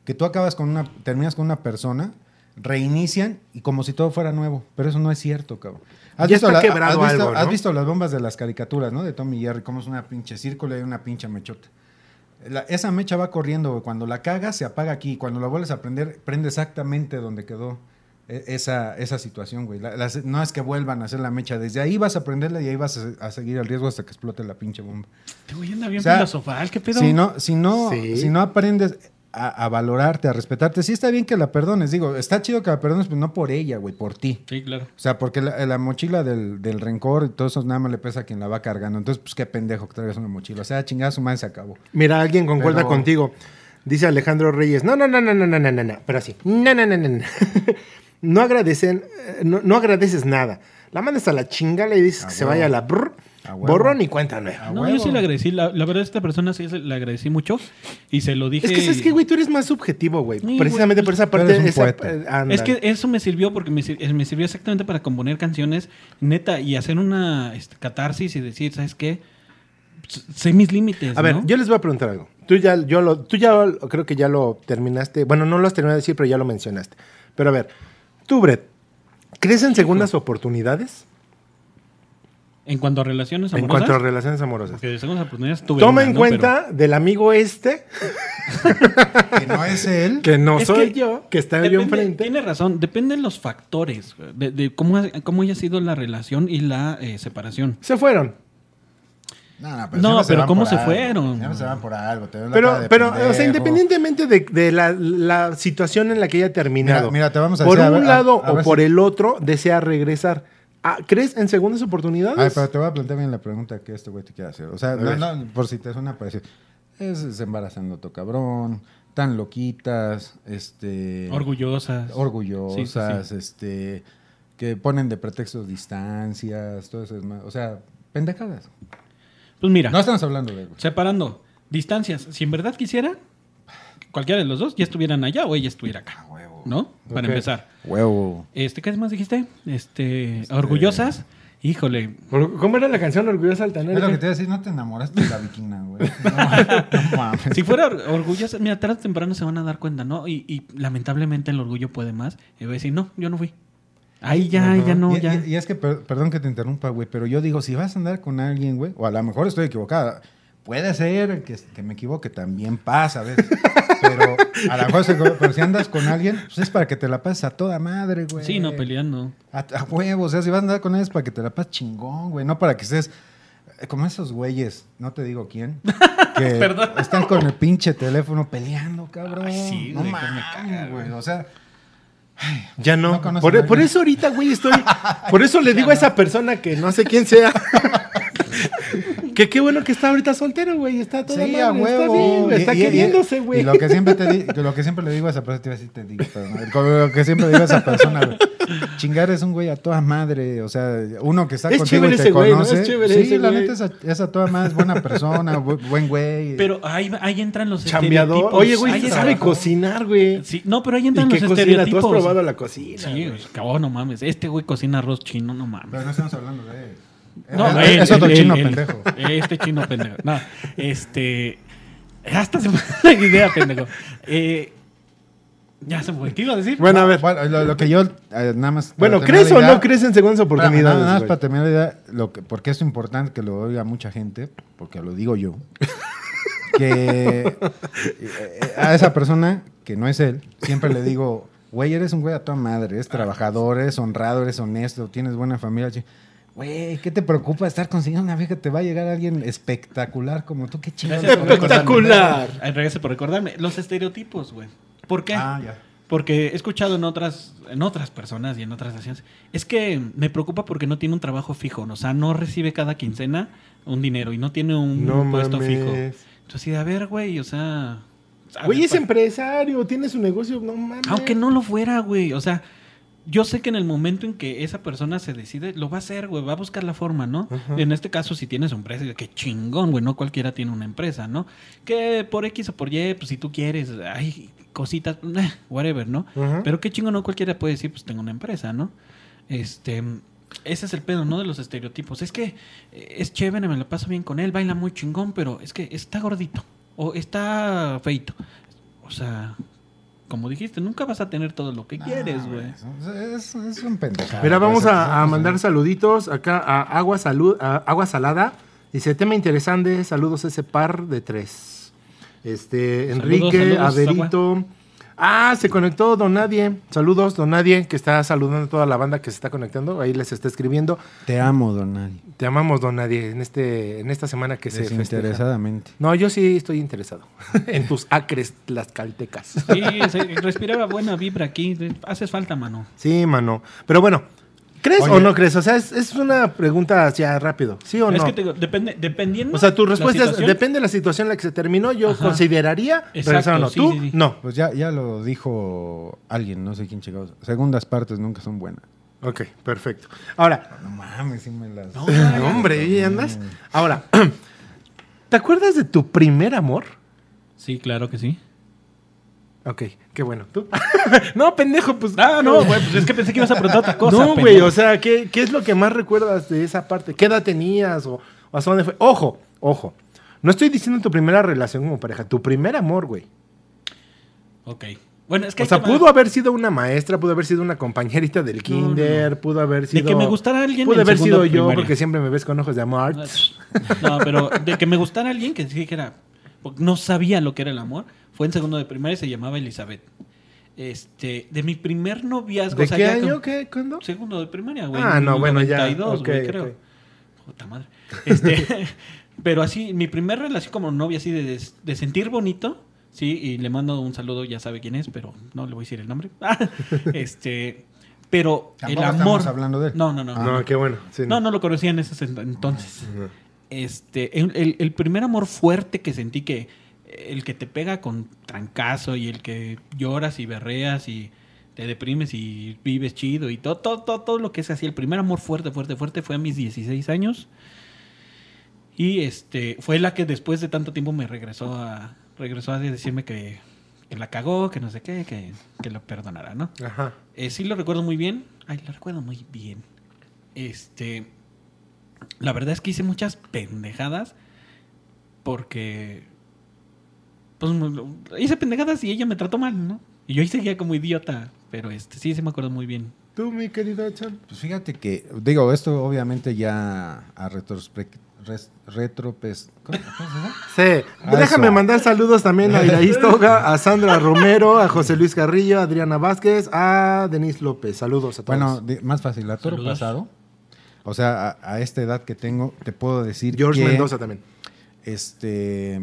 que tú acabas con una... Terminas con una persona, reinician y como si todo fuera nuevo. Pero eso no es cierto, cabrón. Ya está quebrado has visto, algo, ¿no? has visto las bombas de las caricaturas, ¿no? De Tommy y Jerry, como es una pinche círculo y una pinche mechota. La- esa mecha va corriendo, güey. Cuando la cagas, se apaga aquí. Cuando la vuelves a prender, prende exactamente donde quedó e- esa, esa situación, güey. La- las- no es que vuelvan a hacer la mecha. Desde ahí vas a aprenderla y ahí vas a, a seguir el riesgo hasta que explote la pinche bomba. Este güey anda bien O sea, filosofal, ¿qué pedo? Si no, si no, Sí. si no aprendes a, a valorarte, a respetarte, sí está bien que la perdones. Digo, está chido que la perdones, pero no por ella, güey, por ti. Sí, claro. O sea, porque la, la mochila del, del rencor y todo eso nada más le pesa a quien la va cargando. Entonces, pues qué pendejo que traigas una mochila. O sea, chingada su madre se acabó. Mira, alguien concuerda Pero- contigo. Dice Alejandro Reyes. No, no, no, no, no, no, no, no, no. Pero así. No, no, no, no, no. No agradecen, eh, no, no agradeces nada. La mandas a la chingala y dices A que se huevo. vaya a la brr. Borrón y cuenta nueva. No, yo sí le agradecí. La, la verdad, a esta persona sí le agradecí mucho. Y se lo dije. Es que, ¿sabes qué, güey? Tú eres más subjetivo, güey. Sí, Precisamente güey, por esa parte. esa- eh. Es que eso me sirvió porque me, sir- me sirvió exactamente para componer canciones, neta, y hacer una este, catarsis y decir, ¿sabes qué? Sé mis límites. A ver, yo les voy a preguntar algo. Tú ya, yo lo, tú ya creo que ya lo terminaste. Bueno, no lo has terminado de decir, pero ya lo mencionaste. Pero a ver, tú, Brett, ¿crees en segundas oportunidades? En cuanto a relaciones En amorosas. cuanto a relaciones amorosas. porque de segundas oportunidades tuve Toma una, en ¿no? cuenta del amigo este, Que no es él. que no Es soy que yo, que está yo depende- enfrente. Tiene razón, dependen los factores de, de cómo, ha- cómo haya sido la relación y la eh, separación. Se fueron. No, no, No, siempre pero van ¿cómo por se algo. fueron? Siempre se van por algo. te ven la cara Pero, de pero o sea, independientemente de, de la, la situación en la que haya terminado, Mira, mira, te vamos a por decir, a un ver, a- lado a o ver por si- el otro, desea regresar. Ah, ¿Crees en segundas oportunidades? Ay, pero te voy a plantear bien la pregunta que este güey te quiere hacer. O sea, no, no, por si te suena para decir, es, se embarazando tu cabrón, tan loquitas, este... Orgullosas. orgullosas, Sí, sí, este... Que ponen de pretextos distancias, todo eso es más... O sea, pendejadas. Pues mira, No estamos hablando de... güey. separando distancias. Si en verdad quisiera, cualquiera de los dos ya estuvieran allá o ella estuviera acá. A huevo. ¿No? Para empezar. Huevo. Este, ¿Qué más dijiste? Este, orgullosas. Híjole. ¿Cómo era la canción Orgullosa Es Altanera? lo que te iba a decir, no te enamoraste de la vikina, güey. No, no mames. Si fuera or- orgullosa, mira, tarde o temprano se van a dar cuenta, ¿no? Y, y lamentablemente el orgullo puede más. Y voy a decir, no, yo no fui. Ahí ya, Ajá. ya no, y, ya. y- y es que, per- perdón que te interrumpa, güey, pero yo digo, si vas a andar con alguien, güey, o a lo mejor estoy equivocada, puede ser que, que me equivoque, también pasa a veces, pero a lo mejor, pero si andas con alguien, pues es para que te la pases a toda madre, güey. Sí, no, peleando. A, a huevo, o sea, si vas a andar con alguien es para que te la pases chingón, güey, no para que estés eh, como esos güeyes, no te digo quién, que Perdón. están con el pinche teléfono peleando, cabrón. Ay, sí, no güey. o sea... Ya no. Por, eso ahorita, güey, estoy. Por eso le digo a esa persona que no sé quién sea. que qué bueno que está ahorita soltero, güey. Está todo Sí, a Está bien, está y- queriéndose, güey. Y lo que siempre te di- lo que siempre le digo a esa persona, te iba a decir, te digo, como lo que siempre le digo a esa persona, güey. Chingar es un güey a toda madre, o sea, uno que está Es contigo chévere y te ese güey, ¿no? conoce. Es chévere sí, ese la güey. neta es a, es a toda madre, es buena persona, bu- buen güey. Pero ahí, ahí entran los Chambeador. estereotipos. Oye, güey, sabe cocinar, güey. Sí, no, pero ahí ¿Y entran qué los cocina? ¿Tú estereotipos. has probado la cocina? Sí, güey? cabrón, no mames. Este güey cocina arroz chino, no mames. Pero no estamos hablando de él. No, es, él, es otro él, chino él, pendejo. Este chino pendejo. No, este. Hasta se me la idea, pendejo. Eh, ya se fue. ¿Qué iba a decir? Bueno, a ver. Bueno, lo, lo que yo, eh, nada más. Bueno, ¿crees o idea- no crees en segundas oportunidades? nada, nada más güey? para terminar la idea, lo que, porque es importante que lo oiga mucha gente, porque lo digo yo, que eh, a esa persona, que no es él, siempre le digo, güey, eres un güey a toda madre, eres trabajador, eres honrado, eres honesto, tienes buena familia. Güey, ¿qué te preocupa estar consiguiendo una vieja? Te va a llegar alguien espectacular como tú, qué por Espectacular. Ay, Regrese por recordarme. Los estereotipos, güey. ¿Por qué? Ah, ya. Porque he escuchado en otras, en otras personas y en otras naciones. Es que me preocupa porque no tiene un trabajo fijo. O sea, no recibe cada quincena un dinero y no tiene un No puesto fijo. mames. Entonces, sí, a ver, güey, o sea. Güey, es empresario, tiene su negocio, no mames. Aunque no lo fuera, güey. O sea, yo sé que en el momento en que esa persona se decide, lo va a hacer, güey. Va a buscar la forma, ¿no? Ajá. En este caso, si tienes empresa, que chingón, güey. No cualquiera tiene una empresa, ¿no? Que por X o por Y, pues si tú quieres, hay cositas, eh, whatever, ¿no? Pero qué chingón, no cualquiera puede decir, pues tengo una empresa, ¿no? Este. Ese es el pedo, ¿no? De los estereotipos. Es que eh, es chévere, me lo paso bien con él, baila muy chingón, pero es que está gordito o está feito. O sea, como dijiste, nunca vas a tener todo lo que quieres, güey. Es, es un pendejo. Mira, vamos a, a mandar saluditos acá a Agua, Salud, a Agua Salada. Dice, tema interesante, saludos a ese par de tres. Este, Saludos, Enrique, saludos, Averito, Ah, se conectó Don Nadie. Saludos, Don Nadie, que está saludando a toda la banda que se está conectando. Ahí les está escribiendo. Te amo, don Nadie. Te amamos, Don Nadie, en, este, en esta semana que se festeja. Desinteresadamente. No, yo sí estoy interesado en tus acres las caltecas. Sí, se respiraba buena vibra aquí. Haces falta, mano. Sí, mano. Pero bueno, ¿crees Oye. o no crees? O sea, es, es una pregunta hacia rápido. ¿Sí o Es no? que te digo, depende, dependiendo. O sea, tu respuesta es, depende de la situación en la que se terminó, yo Ajá. consideraría Exacto, regresar o no. sí, ¿Tú? sí, sí. No. Pues ya, ya lo dijo alguien, no sé quién chingados. Segundas partes nunca son buenas. Ok, perfecto. Ahora, No mames, sí me las... No, no, hombre, ¿y andas? Ahora, ¿te acuerdas de tu primer amor? Sí, claro que sí. Ok, qué bueno. ¿Tú? no, pendejo, pues. Ah, no, güey, pues es que pensé que ibas a preguntar otra cosa. no, güey, o sea, ¿qué, qué es lo que más recuerdas de esa parte? ¿Qué edad tenías o, o hasta dónde fue? Ojo, ojo. No estoy diciendo tu primera relación como pareja, tu primer amor, güey. Ok. Bueno, es que O sea, pudo haber sido una maestra, pudo haber sido una compañerita del kinder, pudo haber sido... que me gustara alguien Pudo haber sido de yo, primaria. porque siempre me ves con ojos de amor. No, pero de que me gustara alguien que sí que era. porque No sabía lo que era el amor. Fue en segundo de primaria y se llamaba Elizabeth. Este, de mi primer noviazgo. ¿De o sea, qué año? con- ¿Qué? ¿Cuándo? Segundo de primaria, güey. Ah, no, bueno, ya. 92, Ok, güey, creo. ok. Puta madre. Este, pero así, mi primer relación como novia, así de, de sentir bonito, sí, y le mando un saludo, ya sabe quién es, pero no le voy a decir el nombre. este, pero el amor. estamos hablando de él. No, no, no. No, qué bueno. sí, No, no lo conocía en ese ent- entonces. Este, el, el- el primer amor fuerte que sentí que el que te pega con trancazo y el que lloras y berreas y te deprimes y vives chido y todo, todo, todo, todo lo que es así. El primer amor fuerte, fuerte, fuerte fue a mis 16 años. Y este, fue la que después de tanto tiempo me regresó a, regresó a decirme que, que la cagó, que no sé qué, que, que lo perdonara, ¿no? Ajá. Eh, sí lo recuerdo muy bien. Ay, lo recuerdo muy bien. Este. La verdad es que hice muchas pendejadas. Porque. Pues hice pendejadas y ella me trató mal, ¿no? Y yo ahí seguía como idiota. Pero este, sí, sí me acuerdo muy bien. Tú, mi querido Chan. Pues fíjate que, digo, esto obviamente ya a retrospect... res- retropes... ¿cómo- se? Sí. Ah, Déjame eso. mandar saludos también a Iraís Toga, a Sandra Romero, a José Luis Carrillo, a Adriana Vázquez, a Denise López. Saludos a todos. Bueno, de- más fácil, a toro Saludos. pasado. O sea, a, a esta edad que tengo, te puedo decir George que... Mendoza también. Este.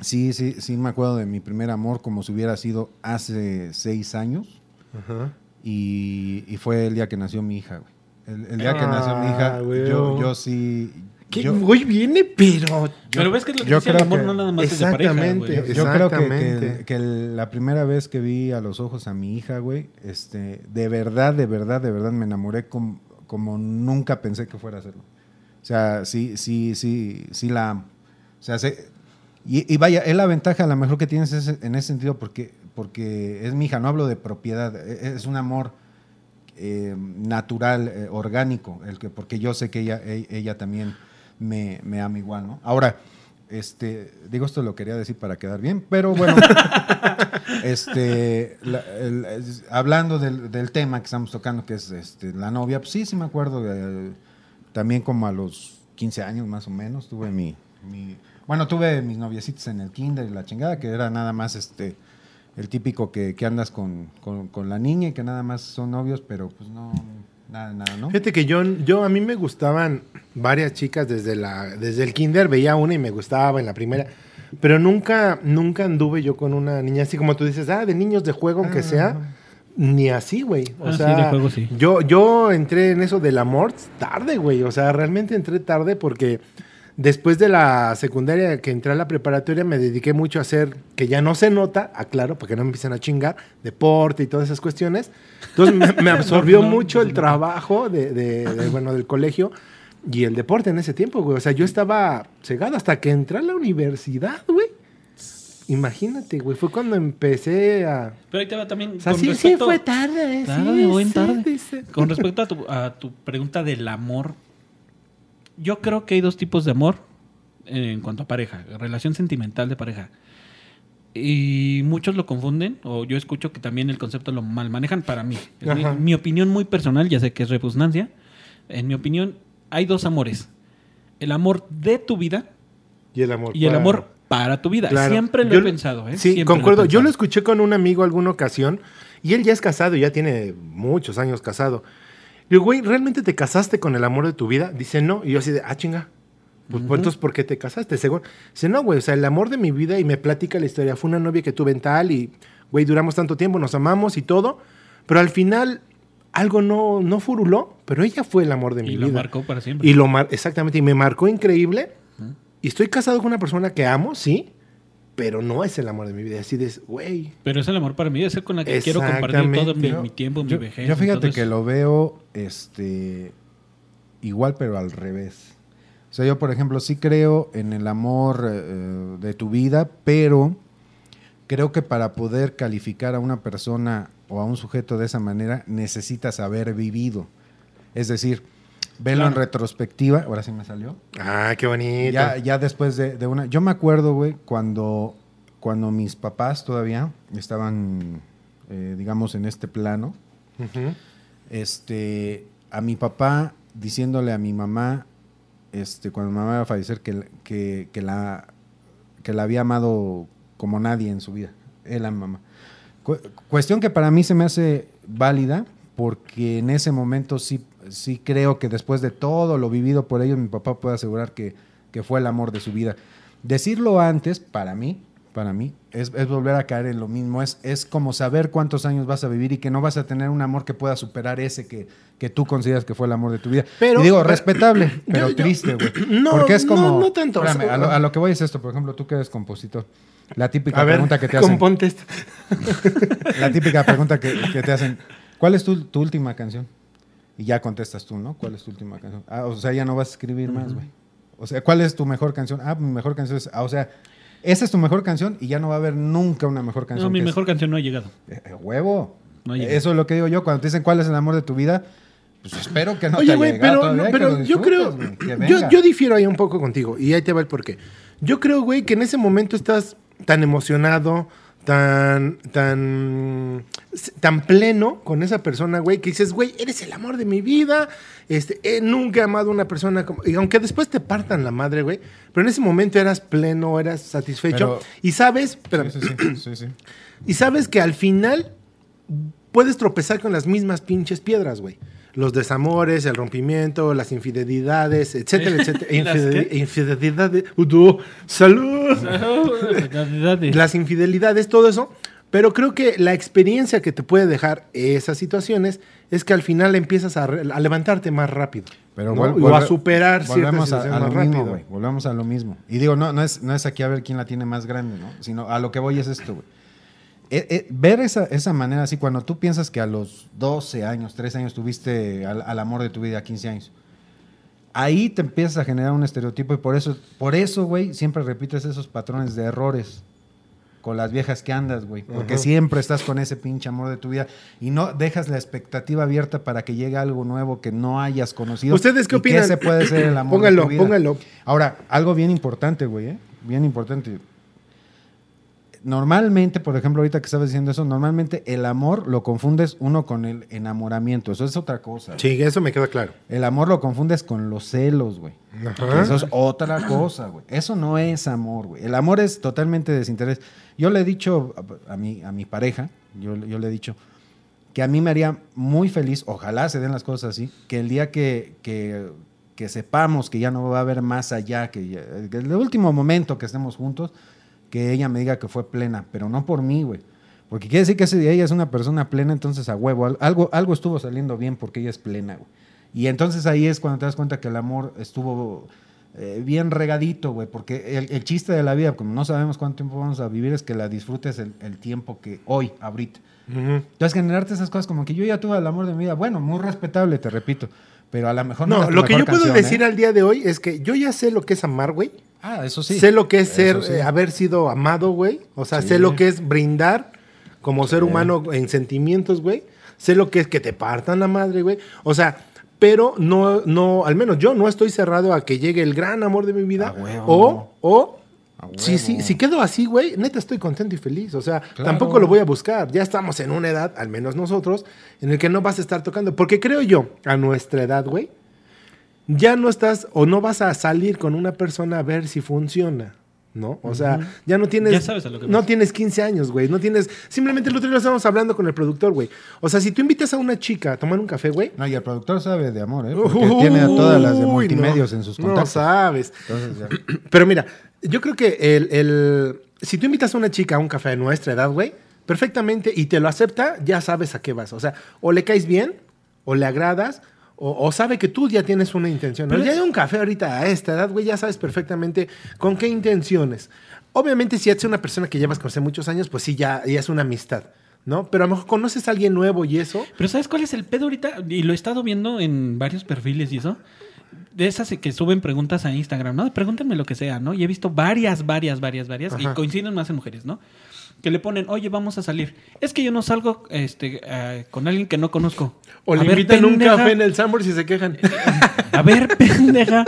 Sí, sí, sí, me acuerdo de mi primer amor como si hubiera sido hace seis años. Ajá. Y, y fue el día que nació mi hija, güey. El, el día que Ah, nació mi hija, güey. yo, yo sí. Que yo, hoy viene, pero. pero ves que lo que dice el amor que- no nada más es de pareja, Exactamente. güey. yo creo que, que- la primera vez que vi a los ojos a mi hija, güey, este, de verdad, de verdad, de verdad me enamoré com- como nunca pensé que fuera a hacerlo. O sea, sí, sí, sí, sí la amo. O sea, se- y, y vaya, es la ventaja a lo mejor que tienes en ese sentido porque, porque es mi hija, no hablo de propiedad, e- es un amor eh, natural, eh, orgánico, el que, porque yo sé que ella, e- ella también me, me ama igual, ¿no? Ahora, este, digo esto lo quería decir para quedar bien, pero bueno, este, la- el- es- hablando del, del tema que estamos tocando, que es este, la novia, pues sí, sí me acuerdo, eh, también como a los 15 años más o menos, tuve mi, mi- bueno, tuve mis noviecitos en el kinder y la chingada, que era nada más este, el típico que, que andas con, con- con la niña y que nada más son novios, pero pues no, nada, nada, ¿no? Fíjate que yo, yo a mí me gustaban varias chicas desde la desde el kinder veía una y me gustaba en la primera, pero nunca nunca anduve yo con una niña así como tú dices, ah, de niños de juego aunque Ah, sea, no. ni así, güey. O Ah, sí, sea, de juego sí. yo yo entré en eso del amor tarde, güey, o sea, realmente entré tarde porque Después de la secundaria que entré a la preparatoria me dediqué mucho a hacer, que ya no se nota, aclaro, para que no me empiecen a chingar, deporte y todas esas cuestiones. Entonces me, me absorbió No, no, mucho no el trabajo de, de- de, bueno, del colegio y el deporte en ese tiempo, güey. O sea, yo estaba cegado hasta que entré a la universidad, güey. Imagínate, güey. Fue cuando empecé a... Pero ahí te va también. O sea, con sí, sí respecto- fue tarde. Tarde, sí, buen sí, tarde. Con respecto a tu, a tu pregunta del amor, yo creo que hay dos tipos de amor en cuanto a pareja, relación sentimental de pareja. Y muchos lo confunden, o yo escucho que también el concepto lo mal manejan para mí. Es mi, mi opinión muy personal, ya sé que es repugnancia. En mi opinión, hay dos amores. El amor de tu vida Y el amor. y el para- amor para tu vida. Claro. Siempre lo Yo- he pensado, ¿eh? Sí, Siempre concuerdo. lo Yo lo escuché con un amigo alguna ocasión y él ya es casado, ya tiene muchos años casado. Digo, güey, ¿realmente te casaste con el amor de tu vida? Dice, no. Y yo así de, ah, chinga. Pues, pues, entonces, ¿por qué te casaste? Según. Dice, no, güey, o sea, el amor de mi vida y me platica la historia. Fue una novia que tuve en tal y, güey, duramos tanto tiempo, nos amamos y todo. Pero al final, algo no, no furuló, pero ella fue el amor de mi Y vida. lo marcó para siempre. Y lo mar exactamente, y me marcó increíble. Y estoy casado con una persona que amo, sí, pero no es el amor de mi vida. Así de, güey. Pero es el amor para mí, es el con la que quiero compartir todo mi, tiempo, mi yo, vejez. yo fíjate que lo veo este igual, pero al revés. O sea, yo, por ejemplo, sí creo en el amor eh, de tu vida, pero creo que para poder calificar a una persona o a un sujeto de esa manera, necesitas haber vivido. Es decir, verlo en Claro. retrospectiva. Ahora sí me salió. Ah, qué bonito. Ya, ya después de, de una. Yo me acuerdo, güey, cuando, cuando mis papás todavía estaban, eh, digamos, en este plano. Este, a mi papá diciéndole a mi mamá, este, cuando mi mamá iba a fallecer, que, que, que la, que la había amado como nadie en su vida. Él a mi mamá. Cu- cuestión que para mí se me hace válida, porque en ese momento sí, sí creo que después de todo lo vivido por ellos, mi papá puede asegurar que, que fue el amor de su vida. Decirlo antes, para mí, para mí, es, es volver a caer en lo mismo. Es, es como saber cuántos años vas a vivir y que no vas a tener un amor que pueda superar ese que, que tú consideras que fue el amor de tu vida. Pero- y digo, pero- respetable, pero yo- triste, güey. No, Porque es no, como... no tanto, Espérame, a, lo, a lo que voy es esto, por ejemplo, tú que eres compositor. La típica A ver, pregunta que te hacen. componte esto. La típica pregunta que, que te hacen, ¿cuál es tu, tu última canción? Y ya contestas tú, ¿no? ¿Cuál es tu última canción? Ah, o sea, ya no vas a escribir más, güey. O sea, ¿cuál es tu mejor canción? Ah, mi mejor canción es... ah, o sea, esa es tu mejor canción y ya no va a haber nunca una mejor canción. No, mi mejor es- canción no ha llegado. Eh, eh, huevo. No llega. Eso es lo que digo yo. Cuando te dicen cuál es el amor de tu vida, pues espero que no te Oye, haya güey, llegado pero, no, todavía, pero yo creo. Yo, yo difiero ahí un poco contigo. Y ahí te va el porqué. Yo creo, güey, que en ese momento estás tan emocionado, tan, tan, tan pleno con esa persona, güey, que dices, güey, eres el amor de mi vida. Este, eh, nunca he amado a una persona como. Y aunque después te partan la madre, güey, pero en ese momento eras pleno, eras satisfecho. Pero- y sabes, espérame, sí, sí, sí. y sabes que al final puedes tropezar con las mismas pinches piedras, güey. Los desamores, el rompimiento, las infidelidades, etcétera, etcétera. Infidelidades. ¡Salud! Felicidades. Las infidelidades, todo eso. Pero creo que la experiencia que te puede dejar esas situaciones es que al final empiezas a, re- a levantarte más rápido. Pero ¿no? o a superar ciertas volvemos a, situaciones a lo más mismo, rápido. güey. Volvemos a lo mismo. Y digo, no, no es, no es aquí a ver quién la tiene más grande, ¿no? Sino a lo que voy es esto, güey. Eh, eh, ver esa, esa manera así, cuando tú piensas que a los 12 años, 13 años tuviste al, al amor de tu vida, 15 años, ahí te empiezas a generar un estereotipo y por eso, por eso, güey, siempre repites esos patrones de errores con las viejas que andas, güey. Porque Ajá. siempre estás con ese pinche amor de tu vida y no dejas la expectativa abierta para que llegue algo nuevo que no hayas conocido. ¿Ustedes qué y que opinan? ese puede ser el amor Póngalo, de tu vida. póngalo. Ahora, algo bien importante, güey, ¿eh? Bien importante. Normalmente, por ejemplo, ahorita que estabas diciendo eso, normalmente el amor lo confundes uno con el enamoramiento. Eso es otra cosa. güey. Sí, eso me queda claro. El amor lo confundes con los celos, güey. Ajá. Eso es otra cosa, güey. Eso no es amor, güey. El amor es totalmente desinterés. Yo le he dicho a, a mi, a mi pareja, yo, yo le he dicho que a mí me haría muy feliz, ojalá se den las cosas así, que el día que, que, que sepamos que ya no va a haber más allá, que, ya- que el último momento que estemos juntos, que ella me diga que fue plena, pero no por mí, güey. Porque quiere decir que ese día ella es una persona plena, entonces a huevo, al- algo, algo estuvo saliendo bien porque ella es plena, güey. Y entonces ahí es cuando te das cuenta que el amor estuvo eh, bien regadito, güey, porque el, el chiste de la vida, como no sabemos cuánto tiempo vamos a vivir, es que la disfrutes el, el tiempo que hoy, ahorita. Ujú. Entonces generarte esas cosas como que yo ya tuve el amor de mi vida, bueno, muy respetable, te repito, pero a lo mejor no, No, lo que yo puedo decir ¿eh? al día de hoy es que yo ya sé lo que es amar, güey. Ah, eso sí. sé lo que es ser, sí. eh, haber sido amado, güey. O sea, Sí. sé lo que es brindar como ser humano en sentimientos, güey. Sé lo que es que te partan la madre, güey. O sea, pero no, no, al menos yo no estoy cerrado a que llegue el gran amor de mi vida. O, o, si, huevo. si, si quedo así, güey, neta estoy contento y feliz. O sea, Claro. tampoco lo voy a buscar. Ya estamos en una edad, al menos nosotros, en el que no vas a estar tocando. Porque creo yo, a nuestra edad, güey, ya no estás o no vas a salir con una persona a ver si funciona. ¿no? O sea, ya no tienes. Ya sabes a lo que no vas. tienes 15 años, güey. No tienes. Simplemente el otro día lo estábamos hablando con el productor, güey. O sea, si tú invitas a una chica a tomar un café, güey. No, y el productor sabe de amor, ¿eh? Porque tiene a todas las de multimedios no, en sus No contactos. sabes. Entonces, ya. Pero mira, yo creo que el, el- si tú invitas a una chica a un café de nuestra edad, güey, perfectamente, y te lo acepta, ya sabes a qué vas. O sea, o le caes bien, o le agradas, o, o sabe que tú ya tienes una intención. Pero ya hay un café ahorita a esta edad, güey, ya sabes perfectamente con qué intenciones. Obviamente, si es una persona que llevas con hace muchos años, pues sí, ya, ya es una amistad, ¿no? Pero a lo mejor conoces a alguien nuevo y eso. Pero ¿sabes cuál es el pedo ahorita? Y lo he estado viendo en varios perfiles y eso. De esas que suben preguntas a Instagram, ¿no? Pregúntenme lo que sea, ¿no? Y he visto varias, varias, varias, varias. Ajá. Y coinciden más en mujeres, ¿no? Que le ponen, oye, vamos a salir. Es que yo no salgo este, eh, con alguien que no conozco. O le ver, invitan un pendeja. café en el Sambor y se quejan. A ver, pendeja.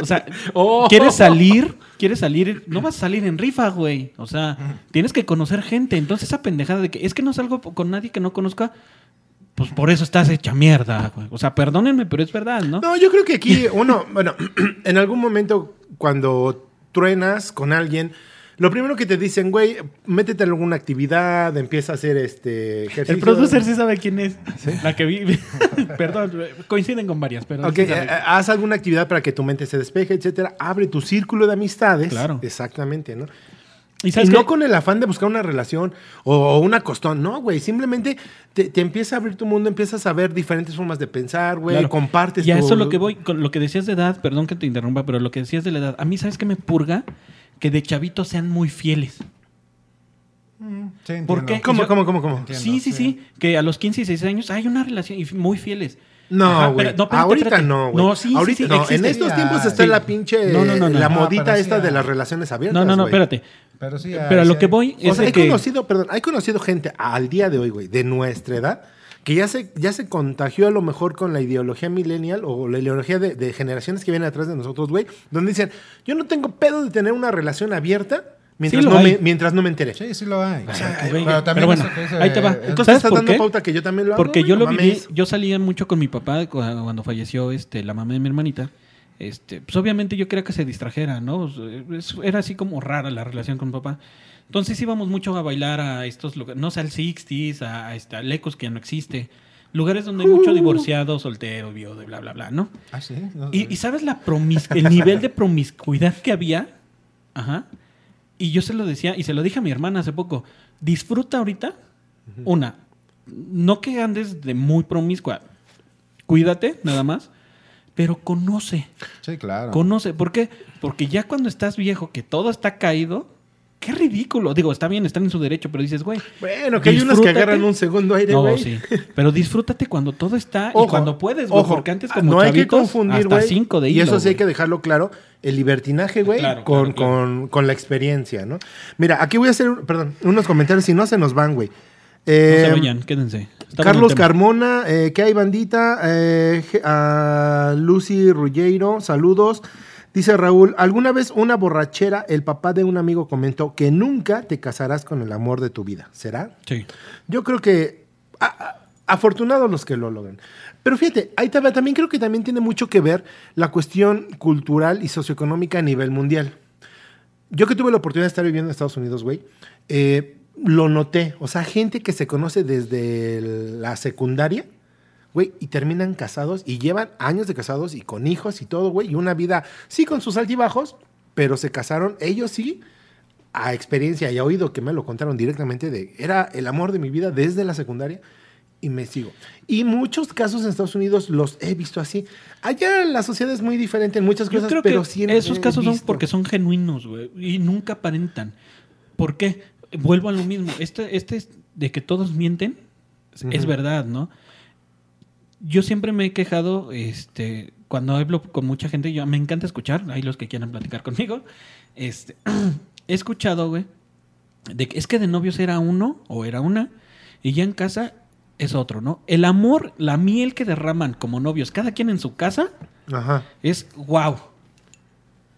O sea, Oh. ¿quieres salir? ¿Quieres salir? No vas a salir en rifa, güey. O sea, tienes que conocer gente. Entonces, esa pendejada de que es que no salgo con nadie que no conozca, pues por eso estás hecha mierda, güey. O sea, perdónenme, pero es verdad, ¿no? No, yo creo que aquí uno, bueno, en algún momento cuando truenas con alguien, lo primero que te dicen, güey, métete en alguna actividad, empieza a hacer este ejercicio. El producer sí sabe quién es. La que vi. Perdón, coinciden con varias, pero. Ok, sí eh, haz alguna actividad para que tu mente se despeje, etcétera. Abre tu círculo de amistades. Claro. Exactamente, ¿no? Y no con el afán de buscar una relación o, o una costón, no, güey. Simplemente te, te empieza a abrir tu mundo, empiezas a ver diferentes formas de pensar, güey. Claro. Compartes Y a tu- eso lo que voy, con lo que decías de edad, perdón que te interrumpa, pero lo que decías de la edad, a mí, ¿sabes qué me purga? Que de chavitos sean muy fieles. Sí, entiendo. ¿Por qué? ¿Cómo, Yo- cómo, cómo, cómo? Entiendo, sí, sí, sí. sí, que a los 15 y 16 años hay una relación y muy fieles. No, güey. pero- no, Ahorita espérate. no, güey. No, sí, sí, Ahorita, sí, no. En estos Sí, tiempos ah, está sí. la pinche. No, no, no, no. La No, modita pero sí esta de hay. las relaciones abiertas. No, no, no, güey. espérate. Pero sí, Pero a sí lo que hay- voy O es sea, de he que... conocido, perdón, hay conocido gente al día de hoy, güey, de nuestra edad, que ya se, ya se contagió a lo mejor con la ideología millennial o la ideología de, de generaciones que vienen atrás de nosotros, güey, donde dicen, yo no tengo pedo de tener una relación abierta mientras, Sí no, hay. me, mientras no me entere. Sí, sí lo hay. pero bueno, ahí te va. Entonces ¿Sabes estás por dando qué? pauta que yo también lo hago. Porque yo lo viví, yo salía mucho con mi papá cu- cuando falleció este, la mamá de mi hermanita. Este, pues obviamente yo quería que se distrajera, ¿no? Era así como rara la relación con mi papá. Entonces íbamos mucho a bailar a estos lugares, no sé, al Sixties, a, a, este, al Ecos, que ya no existe. Lugares donde hay Uh. mucho divorciado, soltero, viudo, bla, bla, bla, ¿no? Ah, sí. no Y, sé. y sabes la promis el nivel de promiscuidad que había. Ajá. Y yo se lo decía, y se lo dije a mi hermana hace poco. Disfruta ahorita. Una, no que andes de muy promiscua. Cuídate, nada más. Pero conoce. Sí, claro. Conoce. ¿Por qué? Porque ya cuando estás viejo, que todo está caído. Qué ridículo. Digo, está bien, están en su derecho, pero dices, güey. Bueno, que hay unos que agarran un segundo aire, No, güey. sí. Pero disfrútate cuando todo está y cuando puedes, güey. ojo, Porque antes como no hay que confundir, hasta güey. cinco de Y hilo, eso sí hay que dejarlo claro, el libertinaje, güey, Claro, con, claro, claro. Con, con la experiencia, ¿no? Mira, aquí voy a hacer, perdón, unos comentarios, si no se nos van, güey. No Eh, se vayan, quédense. Está Carlos. Carmona, eh, ¿qué hay, bandita? Eh, a Lucy Ruggiero, saludos. Dice Raúl, alguna vez una borrachera, el papá de un amigo comentó que nunca te casarás con el amor de tu vida. ¿Será? Sí. Yo creo que a- a- afortunados los que lo logran. Pero fíjate, ahí también creo que también tiene mucho que ver la cuestión cultural y socioeconómica a nivel mundial. Yo que tuve la oportunidad de estar viviendo en Estados Unidos, güey, eh, lo noté. O sea, gente que se conoce desde la secundaria, güey, y terminan casados y llevan años de casados y con hijos y todo, güey, y una vida, sí, con sus altibajos, pero se casaron, ellos sí, a experiencia y a oído que me lo contaron directamente de, era el amor de mi vida desde la secundaria y me sigo. Y muchos casos en Estados Unidos los he visto así. Allá la sociedad es muy diferente en muchas Yo cosas, creo pero que sí esos he casos son visto. porque son genuinos, güey, y nunca aparentan. ¿Por qué? Vuelvo a lo mismo. Este, este es de que todos mienten, es- es Ujú. verdad, ¿no? Yo siempre me he quejado, este, cuando hablo con mucha gente, yo me encanta escuchar, hay los que quieran platicar conmigo. Este, he escuchado, güey, de que es que de novios era uno o era una, y ya en casa es otro, ¿no? El amor, la miel que derraman como novios, cada quien en su casa, Ajá. es wow.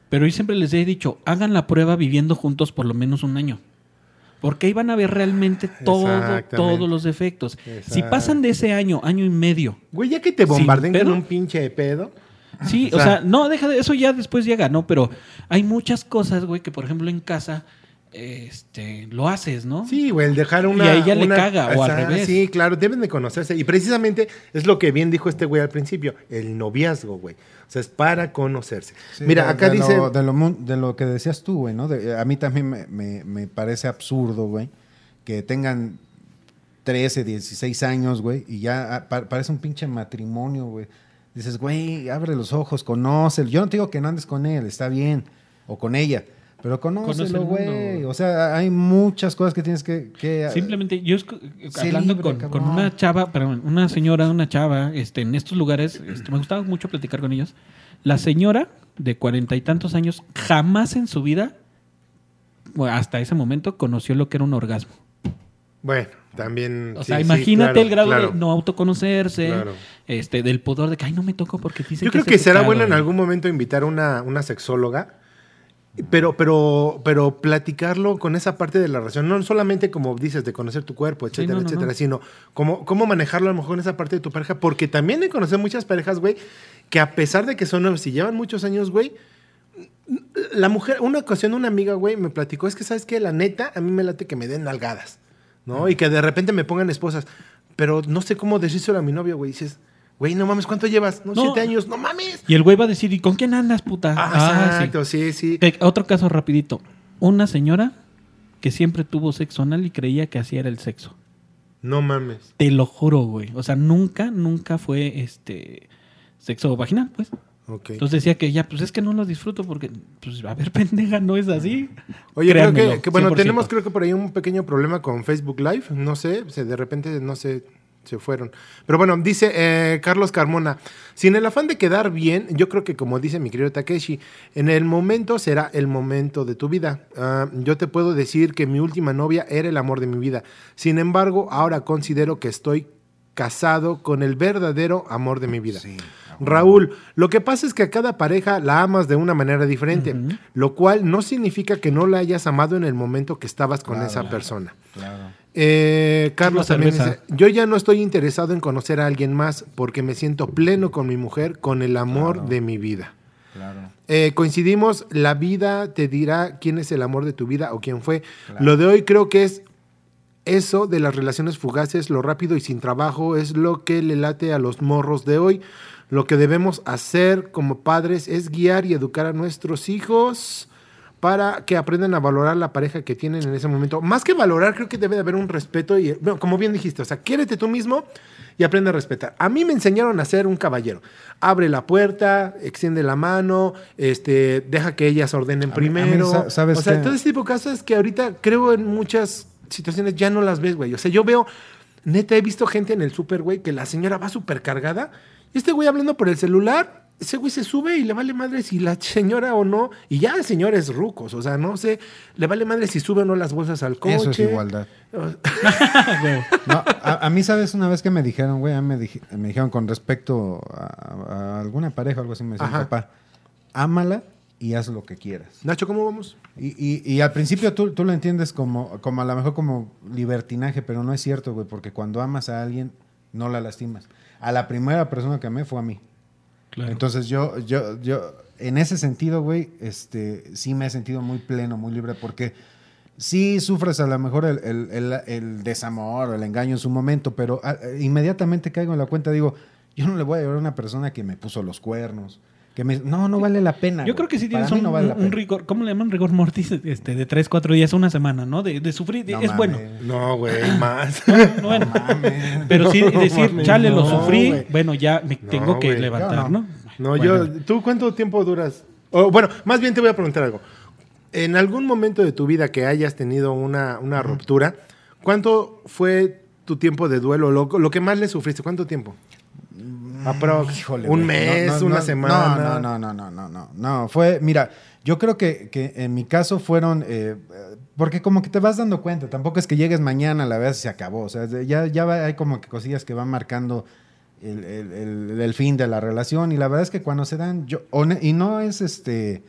Pero yo siempre les he dicho, hagan la prueba viviendo juntos por lo menos un año. Porque ahí van a ver realmente todo, Exactamente. todos los defectos. Si pasan de ese año, año y medio, Güey, ya que te bombarden con un pinche pedo, Sí, o sea, no, deja de eso ya después llega, ¿no? Pero hay muchas cosas, güey, que por ejemplo en casa este, lo haces, ¿no? Sí, güey, el dejar una. Y a ella le caga, o al sea, revés. Sí, claro, deben de conocerse. Y precisamente es lo que bien dijo este güey al principio: el noviazgo, güey. O sea, es para conocerse. Sí, Mira, de- acá de dice. Lo, de, lo, de lo que decías tú, güey, ¿no? De- a mí también me, me- me parece absurdo, güey, que tengan 13, 16 años, güey, y ya ah, pa- parece un pinche matrimonio, güey. Dices, güey, abre los ojos, conócelo. Yo no te digo que no andes con él, está bien, o con ella, pero Conoce conócelo, el güey. O sea, hay muchas cosas que tienes que... que Simplemente, yo hablando libre, con, con una chava, perdón, una señora, una chava, este, en estos lugares, este, me gustaba mucho platicar con ellos. La señora de cuarenta y tantos años jamás en su vida, hasta ese momento, conoció lo que era un orgasmo. Bueno, también. O sí, sea, sí, imagínate claro, el grado claro. de no autoconocerse, Claro. este, del pudor de que ay no me tocó porque dicen Yo creo es que será pecado". bueno en algún momento invitar a una, una sexóloga, pero, pero, pero platicarlo con esa parte de la relación, no solamente como dices, de conocer tu cuerpo, Sí, etcétera, no, no, etcétera, no. sino cómo, cómo manejarlo a lo mejor en esa parte de tu pareja, porque también he conocido muchas parejas, güey, que a pesar de que son y llevan muchos años, güey, la mujer, una ocasión una amiga, güey, me platicó, es que, ¿sabes qué? La neta, a mí me late que me den nalgadas, ¿no? Y que de repente me pongan esposas, pero no sé cómo decírselo a mi novio, güey, dices... Güey, no mames, ¿cuánto llevas? No, No. siete años, no mames. Y el güey va a decir, ¿y con quién andas, puta? Ah, Ah, sí. exacto, sí, sí. Eh, Otro caso rapidito. Una señora que siempre tuvo sexo anal y creía que así era el sexo. No mames. Te lo juro, güey. O sea, nunca, nunca fue este sexo vaginal, pues. Ok. Entonces decía que ya, pues es que no lo disfruto porque, pues, a ver, pendeja, no es así. Oye, creo Créanmelo, que, que, bueno, 100%. tenemos creo que por ahí un pequeño problema con Facebook Live. No sé, de repente no sé, se fueron. Pero bueno, dice eh, Carlos Carmona, sin el afán de quedar bien, yo creo que como dice mi querido Takeshi, en el momento será el momento de tu vida. Ah, yo te puedo decir que mi última novia era el amor de mi vida. Sin embargo, ahora considero que estoy casado con el verdadero amor de mi vida. Sí. Raúl, lo que pasa es que a cada pareja la amas de una manera diferente, lo cual no significa que no la hayas amado en el momento que estabas con Claro, esa persona. Claro. Eh, Carlos también dice, yo ya no estoy interesado en conocer a alguien más porque me siento pleno con mi mujer, con el amor Claro. de mi vida. Claro. Eh, coincidimos, la vida te dirá quién es el amor de tu vida o quién fue. Claro. Lo de hoy creo que es eso de las relaciones fugaces, lo rápido y sin trabajo, es lo que le late a los morros de hoy. Lo que debemos hacer como padres es guiar y educar a nuestros hijos para que aprendan a valorar la pareja que tienen en ese momento. Más que valorar, creo que debe de haber un respeto y, bueno, como bien dijiste, o sea, quiérete tú mismo y aprende a respetar. A mí me enseñaron a ser un caballero. Abre la puerta, extiende la mano, este, deja que ellas ordenen A mí- mí, primero. ¿sabes o sea, qué? todo ese tipo de cosas que ahorita creo en muchas situaciones ya no las ves, güey. O sea, yo veo, neta, he visto gente en el súper, güey, que la señora va súper cargada y este güey hablando por el celular, ese güey se sube y le vale madre si la señora o no, y ya señores rucos, o sea, no sé, le vale madre si sube o no las bolsas al coche. Eso es igualdad. No, a, a mí, ¿sabes? Una vez que me dijeron, güey, me, dij- me dijeron con respecto a, a alguna pareja o algo así, me decían, Ajá. papá, ámala y haz lo que quieras. Nacho, ¿cómo vamos? Y, y- y al principio tú, tú lo entiendes como, como a lo mejor como libertinaje, pero no es cierto, güey, porque cuando amas a alguien, no la lastimas. A la primera persona que amé fue a mí. Entonces yo, yo, yo, en ese sentido, güey, este, sí me he sentido muy pleno, muy libre, porque sí sufres a lo mejor el, el- el- el desamor o el engaño en su momento, pero ah, inmediatamente caigo en la cuenta, digo, yo no le voy a llevar a una persona que me puso los cuernos, que me, no, no vale la pena. Yo creo que sí tienes un, no vale un- rigor, ¿cómo le llaman? Rigor mortis este, de 3, 4 días, una semana, ¿no? De, de sufrir, No es mames. bueno. No, güey, más. No, bueno. mames. Pero sí No, decir, chale, lo no, sufrí, bueno, ya me No, tengo que levantar, no. ¿no? No, Bueno. yo, ¿tú cuánto tiempo duras? Bueno, más bien te voy a preguntar algo. En algún momento de tu vida que hayas tenido una, una ruptura, ¿cuánto fue tu tiempo de duelo? Lo, lo que más le sufriste, ¿cuánto tiempo? Aprox, Híjole, un mes, No, no, una no, semana. No, no, no, no, no, no, no. Fue, mira, yo creo que, que en mi caso fueron, eh, porque como que te vas dando cuenta, tampoco es que llegues mañana, la verdad se acabó, o sea, ya, ya hay como que cosillas que van marcando el, el- el- el fin de la relación y la verdad es que cuando se dan, yo, y no es este,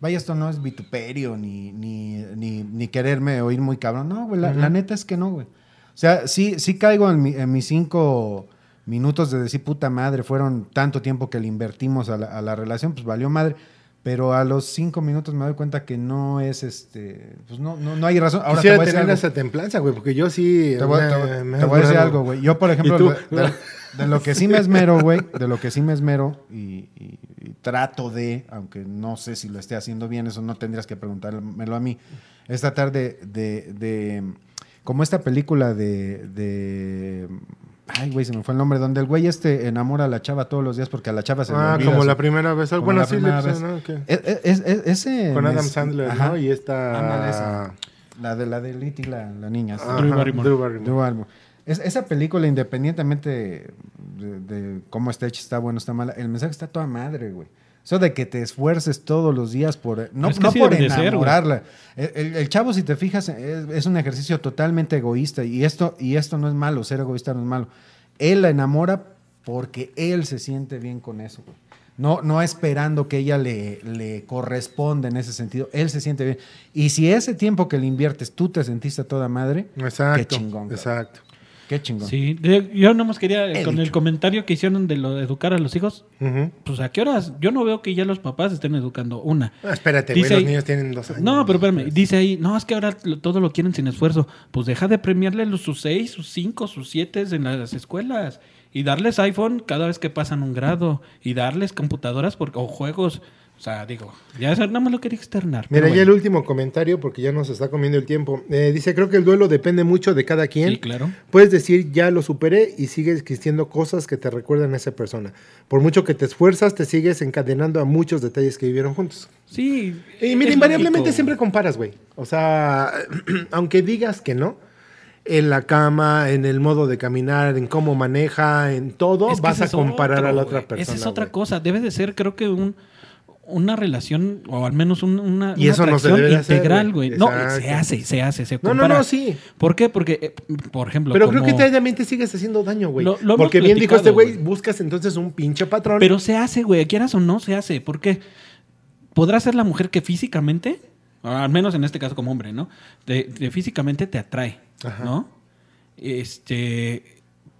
vaya, esto no es vituperio ni, ni, ni, ni quererme oír muy cabrón, no, güey, la, neta es que no, güey. O sea, sí, sí caigo en, mi- en mis cinco minutos de decir, puta madre, fueron tanto tiempo que le invertimos a la, a la relación, pues valió madre. Pero a los cinco minutos me doy cuenta que no es este. Pues no, no, no hay razón. Ahora te Quisiera voy a decir tener algo. esa templanza, güey, porque yo sí. Te voy, me- te voy- me- te voy a decir algo, güey. Yo, por ejemplo, de, de- de lo que sí me esmero, güey, de lo que sí me esmero y, y- y trato de, aunque no sé si lo esté haciendo bien, eso no tendrías que preguntármelo a mí, es tratar de, de, de- como esta película de, de ay, güey, se me fue el nombre, donde el güey este enamora a la chava todos los días porque a la chava se le Ah, olvida como su- la primera vez. como Bueno, la sí, le primera puse, vez. ¿no? Es- es- es- ese Con Adam Sandler, ajá. ¿no? Y esta. Ándale, esa. La de la de Litty, la, la niña. sí. Ajá, Drew Barrymore. Drew Barrymore. Drew Barrymore. Es- esa película, independientemente de, de cómo está hecha, está bueno, está mala, el mensaje está toda madre, güey. Eso de que te esfuerces todos los días por... No, Es que no así por ser, enamorarla. el, el- chavo, si te fijas, es, es un ejercicio totalmente egoísta. Y esto, y esto no es malo, ser egoísta no es malo. Él la enamora porque él se siente bien con eso, güey. No, no esperando que ella le, le corresponda en ese sentido. Él se siente bien. Y si ese tiempo que le inviertes tú te sentiste a toda madre, Exacto. qué chingón. cabrón. Qué chingón. Sí, de- yo nomás quería, He con el comentario que hicieron de lo de educar a los hijos, pues a qué horas, yo no veo que ya los papás estén educando una. Ah, espérate, güey, Dice los niños tienen dos años. No, pero espérame, dice ahí, no, es que ahora lo- todo lo quieren sin esfuerzo. Pues deja de premiarle los, sus seis, sus cinco, sus siete en las escuelas. Y darles iPhone cada vez que pasan un grado. Y darles computadoras por- o juegos. O sea, digo, ya nada más lo quería externar. Mira, ya el último comentario, porque ya nos está comiendo el tiempo. Eh, dice, creo que el duelo depende mucho de cada quien. Sí, claro. Puedes decir, ya lo superé y sigue existiendo cosas que te recuerdan a esa persona. Por mucho que te esfuerzas, te sigues encadenando a muchos detalles que vivieron juntos. Sí. Y mira, invariablemente siempre comparas, güey. O sea, aunque digas que no, en la cama, en el modo de caminar, en cómo maneja, en todo, Es que vas a comparar otro, a la otra persona. Esa es otra cosa. Debe de ser, creo que un una relación o al menos un- una, Y una eso no se debe integral, güey. No, se hace, se hace, se No, no, compara. no, sí. ¿Por qué? Porque, eh, por ejemplo, Pero creo que también te sigues haciendo daño, güey. Porque bien dijo este güey, buscas entonces un pinche patrón. Pero se hace, güey, quieras o no, se hace. ¿Por qué? Podrá ser la mujer que físicamente, o al menos en este caso como hombre, ¿no? De, de físicamente te atrae, Ajá. ¿no? Este,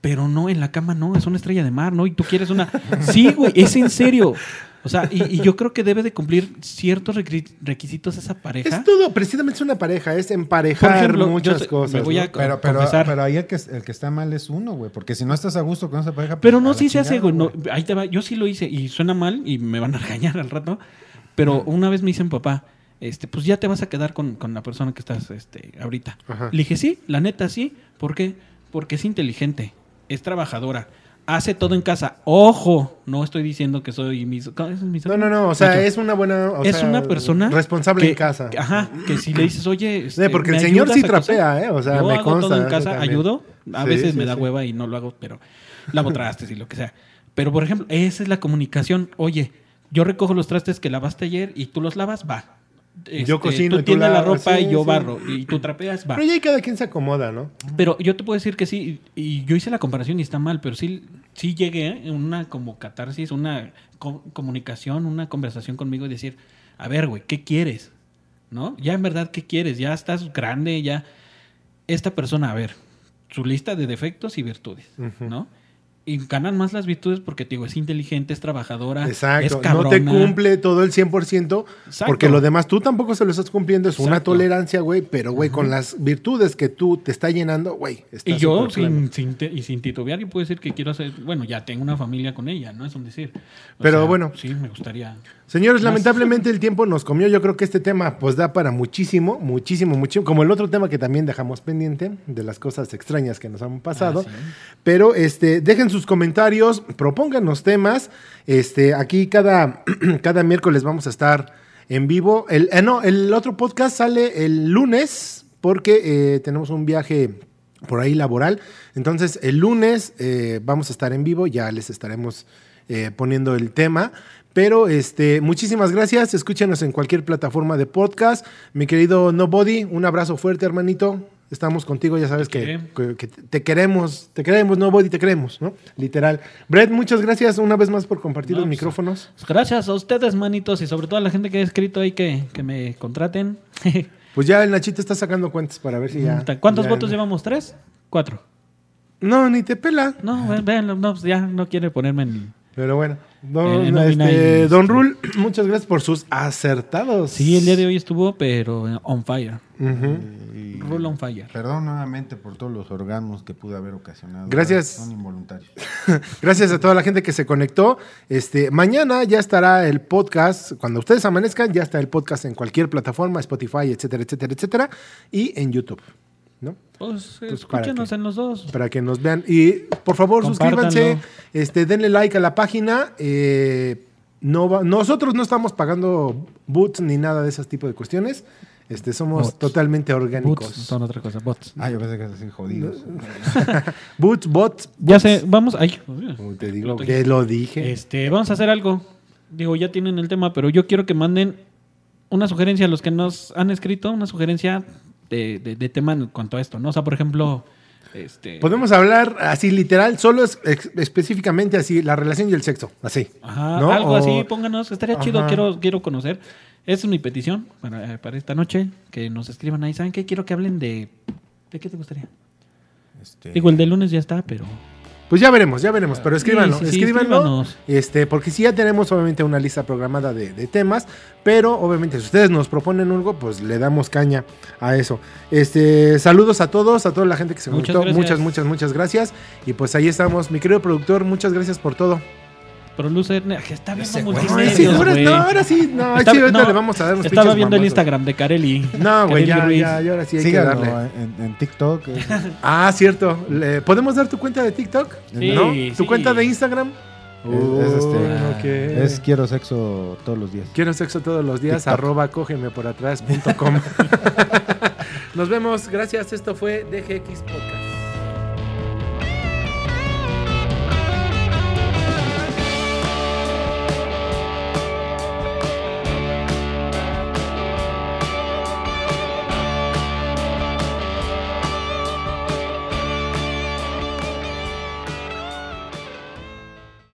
pero no, en la cama no, es una estrella de mar, ¿no? Y tú quieres una... Sí, güey, es en serio. O sea, y, y yo creo que debe de cumplir ciertos requi- requisitos esa pareja. es todo, precisamente es una pareja, es emparejar Por ejemplo, yo muchas cosas. me voy ¿no? a- Pero, pero, pero ahí el que, el que está mal es uno, güey. Porque si no estás a gusto con esa pareja. pues, Pero no, sí se hace, güey. no, ahí te va. Yo sí lo hice y suena mal y me van a regañar al rato. Pero una vez me dicen, papá, este, pues ya te vas a quedar con, con la persona que estás este, ahorita. Ajá. Le dije, sí, la neta sí. ¿Por qué? Porque es inteligente, es trabajadora, hace todo en casa. Ojo, no estoy diciendo que soy mis. ¿es mis- No, no, no, o sea, es una buena... o es sea, una persona Responsable que- en casa. Ajá, que si le dices, oye, este, Sí, porque el ¿me señor sí a coser?" trapea, ¿eh? O sea, Yo me hago consta, todo en casa, también. ayudo. A Sí, veces sí, me da hueva y no lo hago, pero lavo trastes y lo que sea. Pero, por ejemplo, esa es la comunicación. Oye, yo recojo los trastes que lavaste ayer y tú los lavas, va. Yo cocino y Tú tú tiendes la ropa sí, y yo sí. barro. Y tú trapeas, va. Pero ya cada quien se acomoda, ¿no? Pero yo te puedo decir que sí, y yo hice la comparación y está mal, pero sí, sí llegué en una como catarsis, una co- comunicación, una conversación conmigo y decir, a ver, güey, ¿qué quieres? ¿No? Ya en verdad, ¿qué quieres? Ya estás grande, ya... Esta persona, a ver, su lista de defectos y virtudes. ¿no? Y ganan más las virtudes porque, te digo, es inteligente, es trabajadora, es Exacto, no te cumple todo el 100%, Exacto. porque lo demás tú tampoco se lo estás cumpliendo, es una tolerancia, güey, pero, güey, con las virtudes que tú te está llenando, güey, Y yo, sin, sin, te- y sin titubear, yo puedo decir que quiero hacer... Bueno, ya tengo una familia con ella, ¿no? Es un decir. O Pero bueno. Sí, me gustaría... Señores, lamentablemente el tiempo nos comió. Yo creo que este tema pues da para muchísimo, muchísimo, muchísimo. Como el otro tema que también dejamos pendiente de las cosas extrañas que nos han pasado. Ah, sí. Pero este, dejen sus comentarios, propónganos temas. Este, aquí cada, cada miércoles vamos a estar en vivo. El, eh, no, el otro podcast sale el lunes porque eh, tenemos un viaje por ahí laboral. Entonces, el lunes eh, vamos a estar en vivo, ya les estaremos eh, poniendo el tema. Pero este, muchísimas gracias. Escúchenos en cualquier plataforma de podcast. Mi querido Nobody, un abrazo fuerte, hermanito. Estamos contigo, ya sabes que, que- que te queremos, te queremos, Nobody, te queremos, ¿no? Literal. Brett, muchas gracias una vez más por compartir No, los pues, micrófonos. Gracias a ustedes, manitos, y sobre todo a la gente que ha escrito ahí que, que me contraten. Pues ya el Nachito está sacando cuentas para ver si ya. ¿Cuántos ya- votos llevamos? ¿Tres? ¿Cuatro? No, ni te pela. No, ve- véanlo, no, pues ya no quiere ponerme en... Pero bueno, don, Eh, este, don Rul, muchas gracias por sus acertados. Sí, el día de hoy estuvo, pero on fire. Y- Rule on fire. Perdón nuevamente por todos los orgasmos que pude haber ocasionado. Gracias. Son involuntarios. Gracias a toda la gente que se conectó. Este, mañana ya estará el podcast. Cuando ustedes amanezcan, ya está el podcast en cualquier plataforma, Spotify, etcétera, etcétera, etcétera. Y en YouTube. ¿No? Pues, eh, Pues, ¿para escúchenos en los dos. Para que nos vean. Y por favor, suscríbanse. Este, denle like a la página. Eh, no va- nosotros no estamos pagando boots ni nada de ese tipo de cuestiones. Este, somos Bots. totalmente Bots orgánicos. son otra cosa, bots. Ah, yo pensé que así jodidos. Boots, bots. Ya sé, vamos, ay, Como te digo, que lo dije. Este, vamos a hacer algo. Digo, ya tienen el tema, pero yo quiero que manden una sugerencia a los que nos han escrito, una sugerencia de, de- de tema en cuanto a esto, ¿no? O sea, por ejemplo, este... Podemos hablar así literal, solo es, específicamente así, la relación y el sexo, así. Ajá, ¿no? algo O- así, pónganos, estaría chido, quiero, quiero conocer. Esa es mi petición para, para esta noche, que nos escriban ahí. ¿Saben qué? Quiero que hablen de... ¿De qué te gustaría? Este, Digo, el de lunes ya está, pero... Pues ya veremos, ya veremos, pero escríbanlo, Sí, escríbanlo, escríbanos. este, porque sí ya tenemos obviamente una lista programada de, de temas, pero obviamente si ustedes nos proponen algo, pues le damos caña a eso. Este, saludos a todos, a toda la gente que se Muchas conectó, gracias. muchas, muchas, muchas gracias. Y pues ahí estamos, mi querido productor, muchas gracias por todo. Producer, ne- que está viendo. Ay, multimedios, sí, ahora, no, ahora sí, no, Está- sí, ahorita no, le vamos a dar unos Estaba viendo el. Instagram de Kareli. No, güey, ya, Ruiz. ya, ya, ahora sí hay síganlo que darle. en, en TikTok. eh, Ah, cierto. Le- ¿Podemos dar tu cuenta de TikTok? Sí, ¿No? ¿Tu sí. cuenta de Instagram? es, es este, Oh, ok. es quiero sexo todos los días. Quiero sexo todos los días, TikTok. arroba cógeme por atrás punto com. Nos vemos, gracias. Esto fue DGX Podcast.